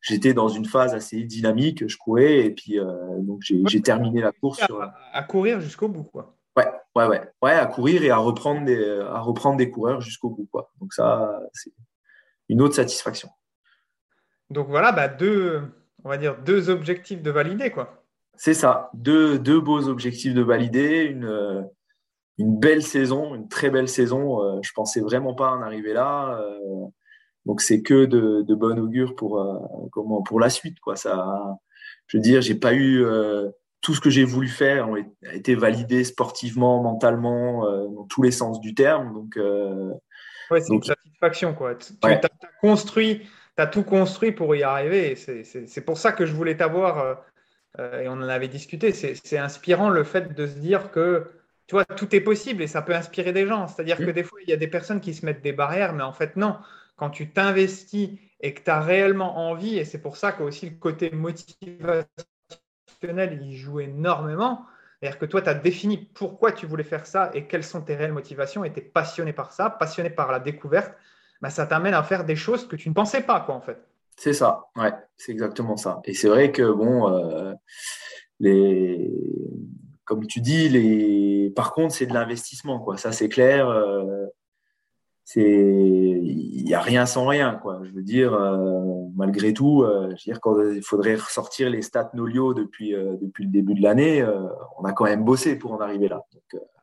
B: j'étais dans une phase assez dynamique. Je courais et puis euh, donc j'ai terminé la course.
A: À,
B: sur...
A: à courir jusqu'au bout. Quoi.
B: Ouais, ouais, ouais, ouais, à courir et à reprendre des, à reprendre des coureurs jusqu'au bout. Quoi. Donc ça, c'est une autre satisfaction.
A: Donc voilà, bah deux, on va dire, deux objectifs de valider, quoi.
B: C'est ça, deux, deux, beaux objectifs de valider, une, une belle saison, une très belle saison. Euh, je pensais vraiment pas en arriver là. Euh, donc c'est que de, de bon augure pour euh, comment pour la suite quoi. Ça, je veux dire, j'ai pas eu tout ce que j'ai voulu faire a été validé sportivement, mentalement, dans tous les sens du terme. Donc
A: ouais, c'est une satisfaction quoi. Tu as, construit, as tout construit pour y arriver. C'est pour ça que je voulais t'avoir et on en avait discuté. C'est inspirant le fait de se dire que tu vois, tout est possible et ça peut inspirer des gens. C'est-à-dire que des fois, il y a des personnes qui se mettent des barrières, mais en fait, non. Quand tu t'investis et que tu as réellement envie, et c'est pour ça que aussi le côté il joue énormément. C'est-à-dire que toi, tu as défini pourquoi tu voulais faire ça et quelles sont tes réelles motivations et tu es passionné par ça, passionné par la découverte, bah, ça t'amène à faire des choses que tu ne pensais pas, quoi, en fait.
B: C'est ça, ouais, c'est exactement ça. Et c'est vrai que, bon, euh, les comme tu dis, les... par contre, c'est de l'investissement, quoi. Ça, c'est clair. Euh, c'est, il n'y a rien sans rien, quoi. Je veux dire, euh, malgré tout, euh, je veux dire, quand il faudrait ressortir les stats Nolio depuis depuis le début de l'année, on a quand même bossé pour en arriver là.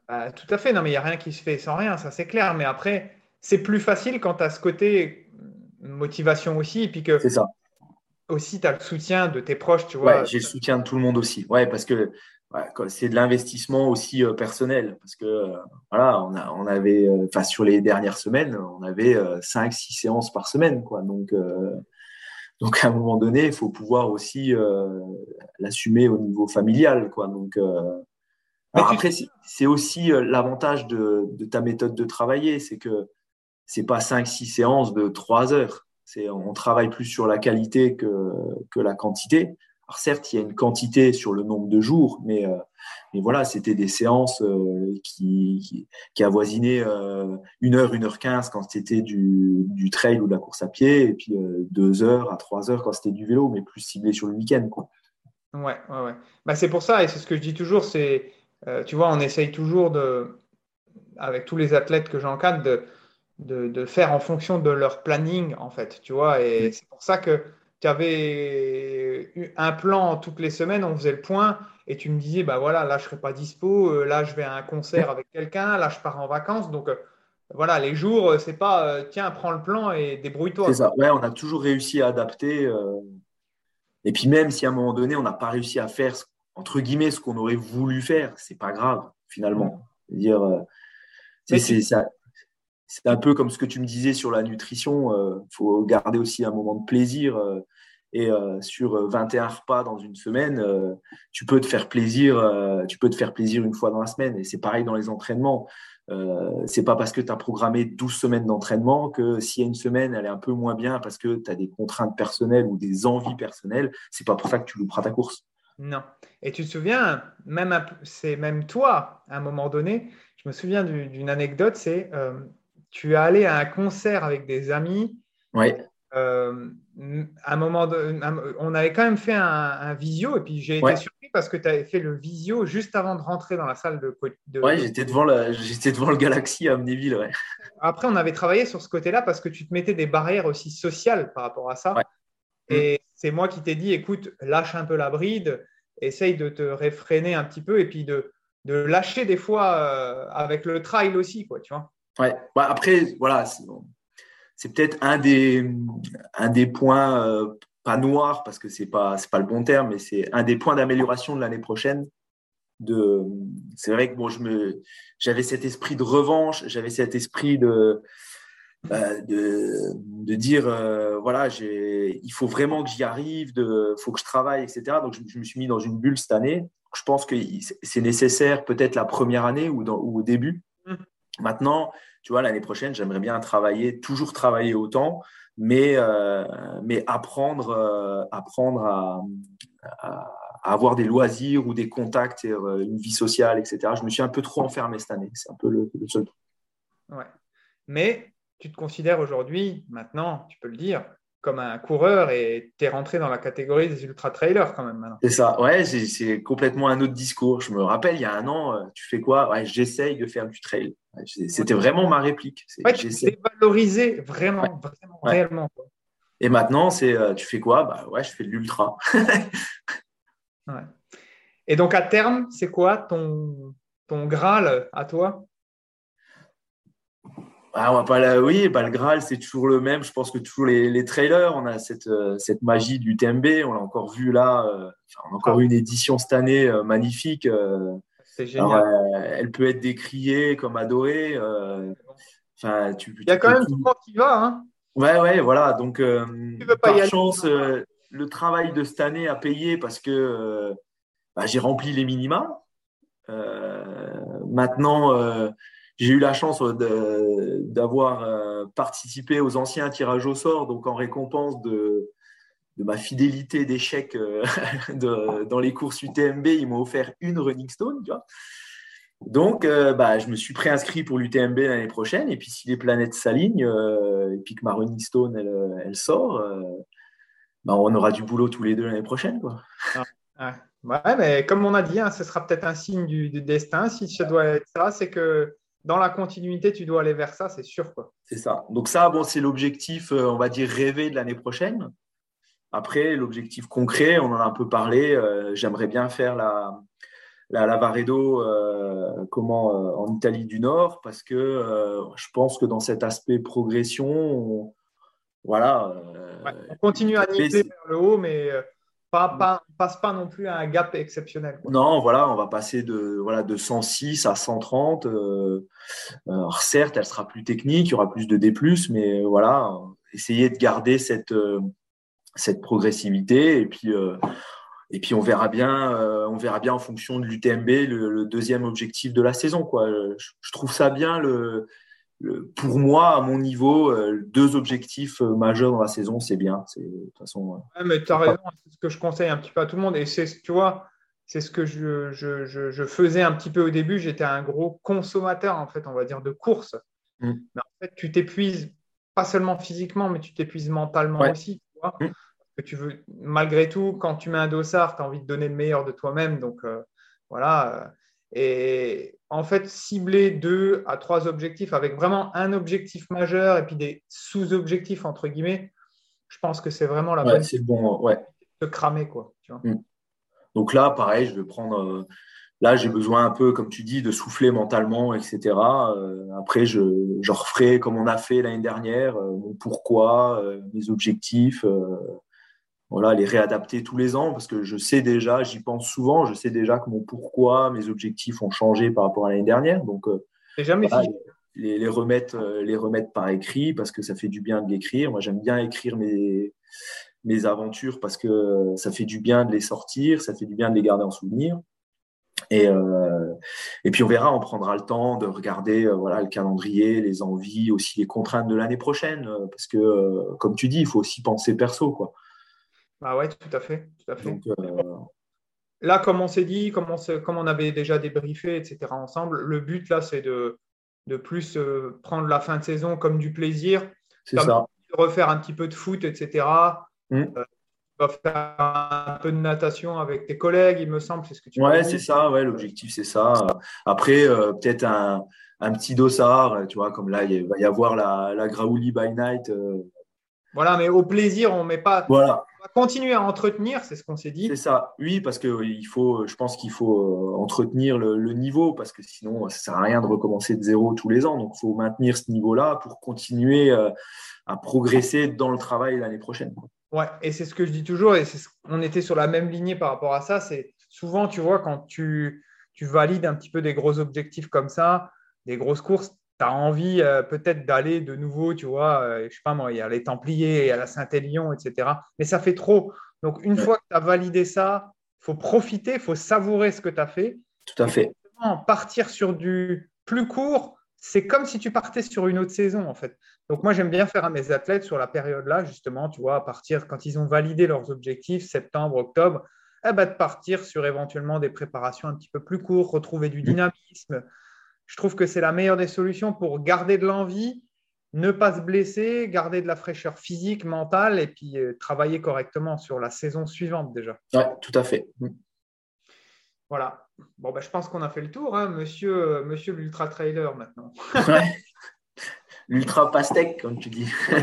A: Bah, tout à fait. Non, mais il n'y a rien qui se fait sans rien, ça c'est clair. Mais après, c'est plus facile quand tu as ce côté motivation aussi, et puis que.
B: C'est ça
A: aussi, tu as le soutien de tes proches, tu vois.
B: Ouais, j'ai le soutien de tout le monde aussi. Ouais, parce que c'est de l'investissement aussi euh, personnel parce que euh, voilà on, a, on avait euh, enfin sur les dernières semaines on avait 5 6 séances par semaine quoi. Donc donc à un moment donné il faut pouvoir aussi l'assumer au niveau familial quoi. Donc après c'est aussi l'avantage de, de, ta méthode de travailler c'est que c'est pas 5 6 séances de 3 heures. C'est on travaille plus sur la qualité que que la quantité alors certes, il y a une quantité sur le nombre de jours, mais, euh, mais voilà, c'était des séances euh, qui, qui, avoisinaient euh, une heure, une heure quinze quand c'était du, du, trail ou de la course à pied, et puis deux heures à trois heures quand c'était du vélo, mais plus ciblé sur le week-end. Quoi.
A: Ouais, ouais, ouais. Bah, c'est pour ça, et c'est ce que je dis toujours, c'est, tu vois, on essaye toujours de, avec tous les athlètes que j'encadre, de, de, de, faire en fonction de leur planning, en fait, tu vois, et c'est pour ça que tu avais un plan toutes les semaines, on faisait le point et tu me disais, bah voilà, là je ne serai pas dispo, euh, là je vais à un concert avec quelqu'un, là je pars en vacances. Donc euh, voilà, les jours, euh, c'est pas tiens, prends le plan et débrouille-toi.
B: C'est ça, ouais, on a toujours réussi à adapter. Et puis même si à un moment donné, on n'a pas réussi à faire, entre guillemets, ce qu'on aurait voulu faire, c'est pas grave finalement. dire c'est ça c'est un peu comme ce que tu me disais sur la nutrition. Il euh, faut garder aussi un moment de plaisir. Euh, et euh, sur 21 repas dans une semaine, tu peux te faire plaisir. tu peux te faire plaisir une fois dans la semaine. Et c'est pareil dans les entraînements. Euh, c'est pas parce que tu as programmé 12 semaines d'entraînement que s'il y a une semaine, elle est un peu moins bien parce que tu as des contraintes personnelles ou des envies personnelles, c'est pas pour ça que tu louperas ta course.
A: Non. Et tu te souviens, même c'est même toi, à un moment donné, je me souviens d'une anecdote, c'est tu es allé à un concert avec des amis.
B: Oui.
A: Euh, un moment on avait quand même fait un, visio et puis j'ai été surpris parce que tu avais fait le visio juste avant de rentrer dans la salle de. de
B: ouais, j'étais devant, devant le Galaxy à Amnéville. Ouais.
A: Après, on avait travaillé sur ce côté-là parce que tu te mettais des barrières aussi sociales par rapport à ça. Et c'est moi qui t'ai dit écoute, lâche un peu la bride, essaye de te réfréner un petit peu et puis de, de lâcher des fois euh, avec le trail aussi, quoi, tu vois.
B: Ouais. Bah, après, voilà, c'est peut-être un des, un des points, euh, pas noirs, parce que ce n'est pas, pas le bon terme, mais c'est un des points d'amélioration de l'année prochaine. De, c'est vrai que bon, je me, j'avais cet esprit de revanche, j'avais cet esprit de, euh, de, de, dire euh, voilà, il faut vraiment que j'y arrive, il faut que je travaille, etc. Donc je, me suis mis dans une bulle cette année. Je pense que c'est nécessaire peut-être la première année ou, dans, ou au début. Mmh. Maintenant, tu vois, l'année prochaine, j'aimerais bien travailler, toujours travailler autant, mais, euh, apprendre, euh, à, avoir des loisirs ou des contacts, euh, une vie sociale, etc. Je me suis un peu trop enfermé cette année. C'est un peu le, seul truc.
A: Ouais. Mais tu te considères aujourd'hui, maintenant, tu peux le dire, comme un coureur et tu es rentré dans la catégorie des ultra-trailers quand même maintenant.
B: C'est ça, ouais, c'est complètement un autre discours. Je me rappelle, il y a un an, euh, tu fais quoi? Ouais, J'essaye de faire du trail. C'était vraiment ma réplique.
A: Ouais, tu valoriser vraiment, vraiment, réellement.
B: Et maintenant, c'est tu fais quoi? Bah ouais, je fais de l'ultra.
A: Et donc à terme, c'est quoi ton, ton Graal à toi?
B: Ah, on va pas Oui, bah, le Graal, c'est toujours le même. Je pense que toujours les, trailers, on a cette, euh, cette magie du TMB. On l'a encore vu là. Euh, on a encore une édition cette année euh, magnifique.
A: c'est génial.
B: elle peut être décriée comme adorée.
A: Enfin, tu, Il y a quand même tout le monde qui va. Hein
B: ouais, ouais, voilà. Donc, tu veux pas par chance, le travail de cette année a payé parce que bah, j'ai rempli les minima. maintenant j'ai eu la chance d'avoir euh, participé aux anciens tirages au sort, donc en récompense de, ma fidélité d'échec euh, dans les courses UTMB, ils m'ont offert une Running Stone. Donc, euh, bah, je me suis préinscrit pour l'UTMB l'année prochaine. Et puis, si les planètes s'alignent et puis que ma Running Stone, elle, sort, bah, on aura du boulot tous les deux l'année prochaine. Quoi.
A: Ah, ouais. mais comme on a dit, hein, ce sera peut-être un signe du, destin. Si ça doit être ça, c'est que dans la continuité, tu dois aller vers ça, c'est sûr.
B: C'est ça. Donc ça, bon, c'est l'objectif, euh, on va dire, rêvé de l'année prochaine. Après, l'objectif concret, on en a un peu parlé. Euh, j'aimerais bien faire la, la Lavaredo euh, comment, en Italie du Nord parce que je pense que dans cet aspect progression, on, voilà.
A: on continue à niveler vers le haut, mais pas, passe pas non plus à un gap exceptionnel.
B: Non, voilà, on va passer de, voilà, de 106 à 130. Euh, alors certes, elle sera plus technique, il y aura plus de D+, mais voilà, essayer de garder cette, euh, cette progressivité et puis, euh, et puis on verra bien, on verra bien en fonction de l'UTMB le, deuxième objectif de la saison. Quoi. je trouve ça bien le, pour moi, à mon niveau, euh, deux objectifs euh, majeurs dans la saison, c'est bien. C'est de toute façon.
A: Euh, mais tu as raison, c'est ce que je conseille un petit peu à tout le monde. Et c'est, tu vois, c'est ce que je, je, faisais un petit peu au début. J'étais un gros consommateur, en fait, on va dire, de courses. Mm. Mais en fait, tu t'épuises pas seulement physiquement, mais tu t'épuises mentalement aussi. Tu vois mm. que tu veux, malgré tout, quand tu mets un dossard, tu as envie de donner le meilleur de toi-même. Donc, voilà. Et en fait, cibler deux à trois objectifs avec vraiment un objectif majeur et puis des sous-objectifs, entre guillemets, je pense que c'est vraiment la
B: bonne c'est bon, ouais.
A: de cramer. Quoi,
B: mm. Donc là, pareil, je vais prendre. Euh, là, j'ai besoin un peu, comme tu dis, de souffler mentalement, etc. Euh, après, je, je, referai comme on a fait l'année dernière, euh, mon pourquoi, mes objectifs voilà, les réadapter tous les ans parce que je sais déjà, j'y pense souvent, je sais déjà que mon pourquoi, mes objectifs ont changé par rapport à l'année dernière. Donc, euh,
A: jamais
B: les, les, remettre, euh, les remettre par écrit parce que ça fait du bien de l'écrire. Moi, j'aime bien écrire mes, mes aventures parce que ça fait du bien de les sortir, ça fait du bien de les garder en souvenir. Et, euh, et puis on verra, on prendra le temps de regarder voilà, le calendrier, les envies, aussi les contraintes de l'année prochaine, parce que comme tu dis, il faut aussi penser perso. Quoi.
A: Ah ouais, tout à fait. Tout à fait. Euh, là, comme on s'est dit, comme on, comme on, avait déjà débriefé, etc., ensemble, le but là, c'est de, de plus euh, prendre la fin de saison comme du plaisir.
B: C'est ça.
A: Refaire un petit peu de foot, etc. Mmh. Euh, faire un peu de natation avec tes collègues, il me semble, c'est ce que tu
B: Ouais, c'est ça, ouais, l'objectif, c'est ça. Après, peut-être un, un, petit dossard, tu vois, comme là, il va y avoir la, la Graouli by Night.
A: Voilà, mais au plaisir, on ne met pas.
B: Voilà
A: va continuer à entretenir, c'est ce qu'on s'est dit.
B: C'est ça, oui, parce que il faut, je pense qu'il faut euh, entretenir le, niveau, parce que sinon, ça ne sert à rien de recommencer de zéro tous les ans. Donc, il faut maintenir ce niveau-là pour continuer euh, à progresser dans le travail l'année prochaine.
A: Ouais, et c'est ce que je dis toujours, et on était sur la même lignée par rapport à ça. C'est souvent, tu vois, quand tu, tu valides un petit peu des gros objectifs comme ça, des grosses courses, tu as envie euh, peut-être d'aller de nouveau, tu vois, euh, je sais pas moi, il y a les Templiers, il y a la Saint-Élion, etc. Mais ça fait trop. Donc, une fois que tu as validé ça, il faut profiter, il faut savourer ce que tu as fait.
B: Tout à fait.
A: Partir sur du plus court, c'est comme si tu partais sur une autre saison, en fait. Donc, moi, j'aime bien faire à mes athlètes sur la période-là, justement, tu vois, à partir quand ils ont validé leurs objectifs, septembre, octobre, eh ben, de partir sur éventuellement des préparations un petit peu plus courtes, retrouver du mmh. Je trouve que c'est la meilleure des solutions pour garder de l'envie, ne pas se blesser, garder de la fraîcheur physique, mentale et puis euh, travailler correctement sur la saison suivante déjà.
B: Oui, tout à fait.
A: Voilà. Bon, ben, je pense qu'on a fait le tour, hein, monsieur, euh, monsieur l'ultra trailer maintenant.
B: L'ultra pastèque, comme tu dis.
A: pour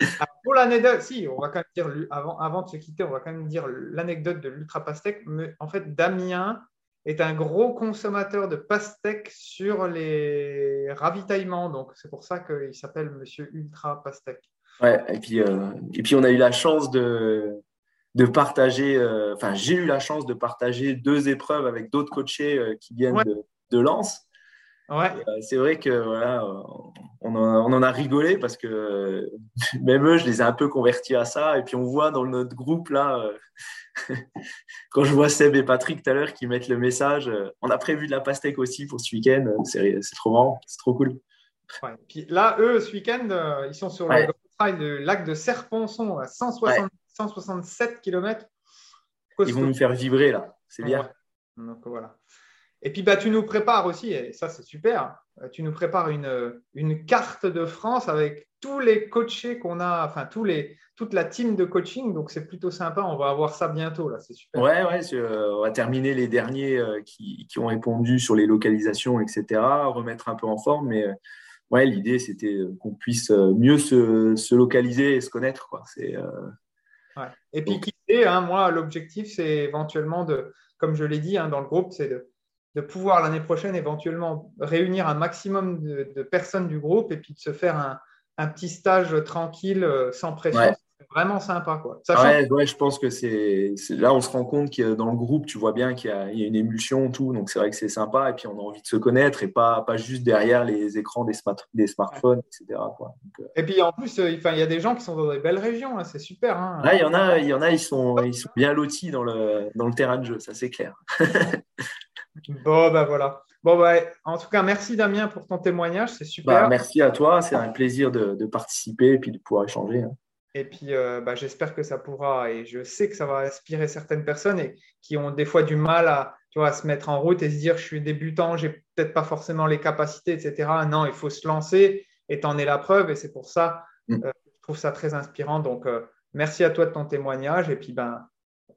A: pour l'anecdote, si, on va quand même dire, avant, avant de se quitter, on va quand même dire l'anecdote de l'ultra pastèque. Mais en fait, Damien est un gros consommateur de pastèques sur les ravitaillements. Donc, c'est pour ça qu'il s'appelle Monsieur Ultra Pastèque.
B: Ouais, et puis, euh, et puis on a eu la chance de, de partager, euh, enfin, j'ai eu la chance de partager deux épreuves avec d'autres coachés euh, qui viennent de, de Lens.
A: Ouais.
B: c'est vrai que voilà, on, en, a rigolé parce que même eux, je les ai un peu convertis à ça. Et puis on voit dans notre groupe là, quand je vois Seb et Patrick tout à l'heure qui mettent le message, on a prévu de la pastèque aussi pour ce week-end. C'est trop marrant, c'est trop cool.
A: Ouais. Puis là, eux, ce week-end, ils sont sur le le lac de Serponçon à 167 km.
B: Ils vont nous faire vibrer là, c'est bien.
A: Donc voilà. Et puis bah, tu nous prépares aussi, et ça c'est super, euh, tu nous prépares une, une carte de France avec tous les coachés qu'on a, enfin tous les, toute la team de coaching, donc c'est plutôt sympa, on va avoir ça bientôt là, c'est super.
B: Ouais, ouais, euh, on va terminer les derniers euh, qui, qui, ont répondu sur les localisations, etc., remettre un peu en forme, mais ouais, l'idée, c'était euh, qu'on puisse euh, mieux se, localiser et se connaître. Quoi. C'est,
A: euh, Et puis, qui sait, hein, moi, l'objectif, c'est éventuellement de, comme je l'ai dit hein, dans le groupe, c'est de, de pouvoir l'année prochaine éventuellement réunir un maximum de, personnes du groupe et puis de se faire un, un petit stage tranquille, sans pression vraiment sympa. Quoi.
B: Ouais, je pense que c'est là, on se rend compte que dans le groupe, tu vois bien qu'il y, a une émulsion, tout. Donc, c'est vrai que c'est sympa. Et puis, on a envie de se connaître et pas, pas juste derrière les écrans des, des smartphones, etc. Quoi.
A: Euh, et puis, en plus, euh, il y a des gens qui sont dans des belles régions. Hein, c'est super. Hein.
B: il y en a, il y en a ils, sont, ils sont bien lotis dans le, dans le terrain de jeu. Ça, c'est clair.
A: bon, ben voilà. Bon, bah, en tout cas, merci Damien pour ton témoignage. C'est super.
B: Bah, merci à toi. C'est un plaisir de, de, participer et puis de pouvoir échanger. Hein.
A: Et puis, euh, bah, j'espère que ça pourra, et je sais que ça va inspirer certaines personnes et qui ont des fois du mal à, tu vois, à se mettre en route et se dire, je suis débutant, j'ai peut-être pas forcément les capacités, etc. Non, il faut se lancer et t'en es la preuve. Et c'est pour ça, mm. euh, je trouve ça très inspirant. Donc, euh, merci à toi de ton témoignage. Et puis, ben,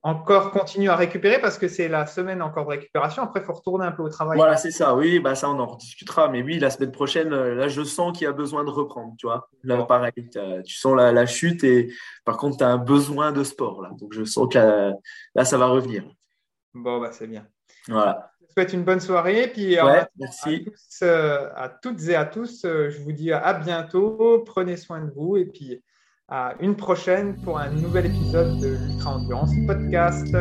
A: encore continue à récupérer parce que c'est la semaine encore de récupération. Après, il faut retourner un peu au travail.
B: Voilà, c'est ça. Oui, bah ça, on en rediscutera. Mais oui, la semaine prochaine, euh, là, je sens qu'il y a besoin de reprendre. Tu vois, là, pareil, tu sens la, chute et par contre, tu as un besoin de sport. Là. Donc, je sens que là, ça va revenir.
A: Bon, bah, c'est bien.
B: Voilà.
A: Je souhaite une bonne soirée. Puis,
B: euh, merci.
A: Euh, à, toutes et à tous, je vous dis à bientôt. Prenez soin de vous et puis à une prochaine pour un nouvel épisode de l'Ultra Endurance Podcast.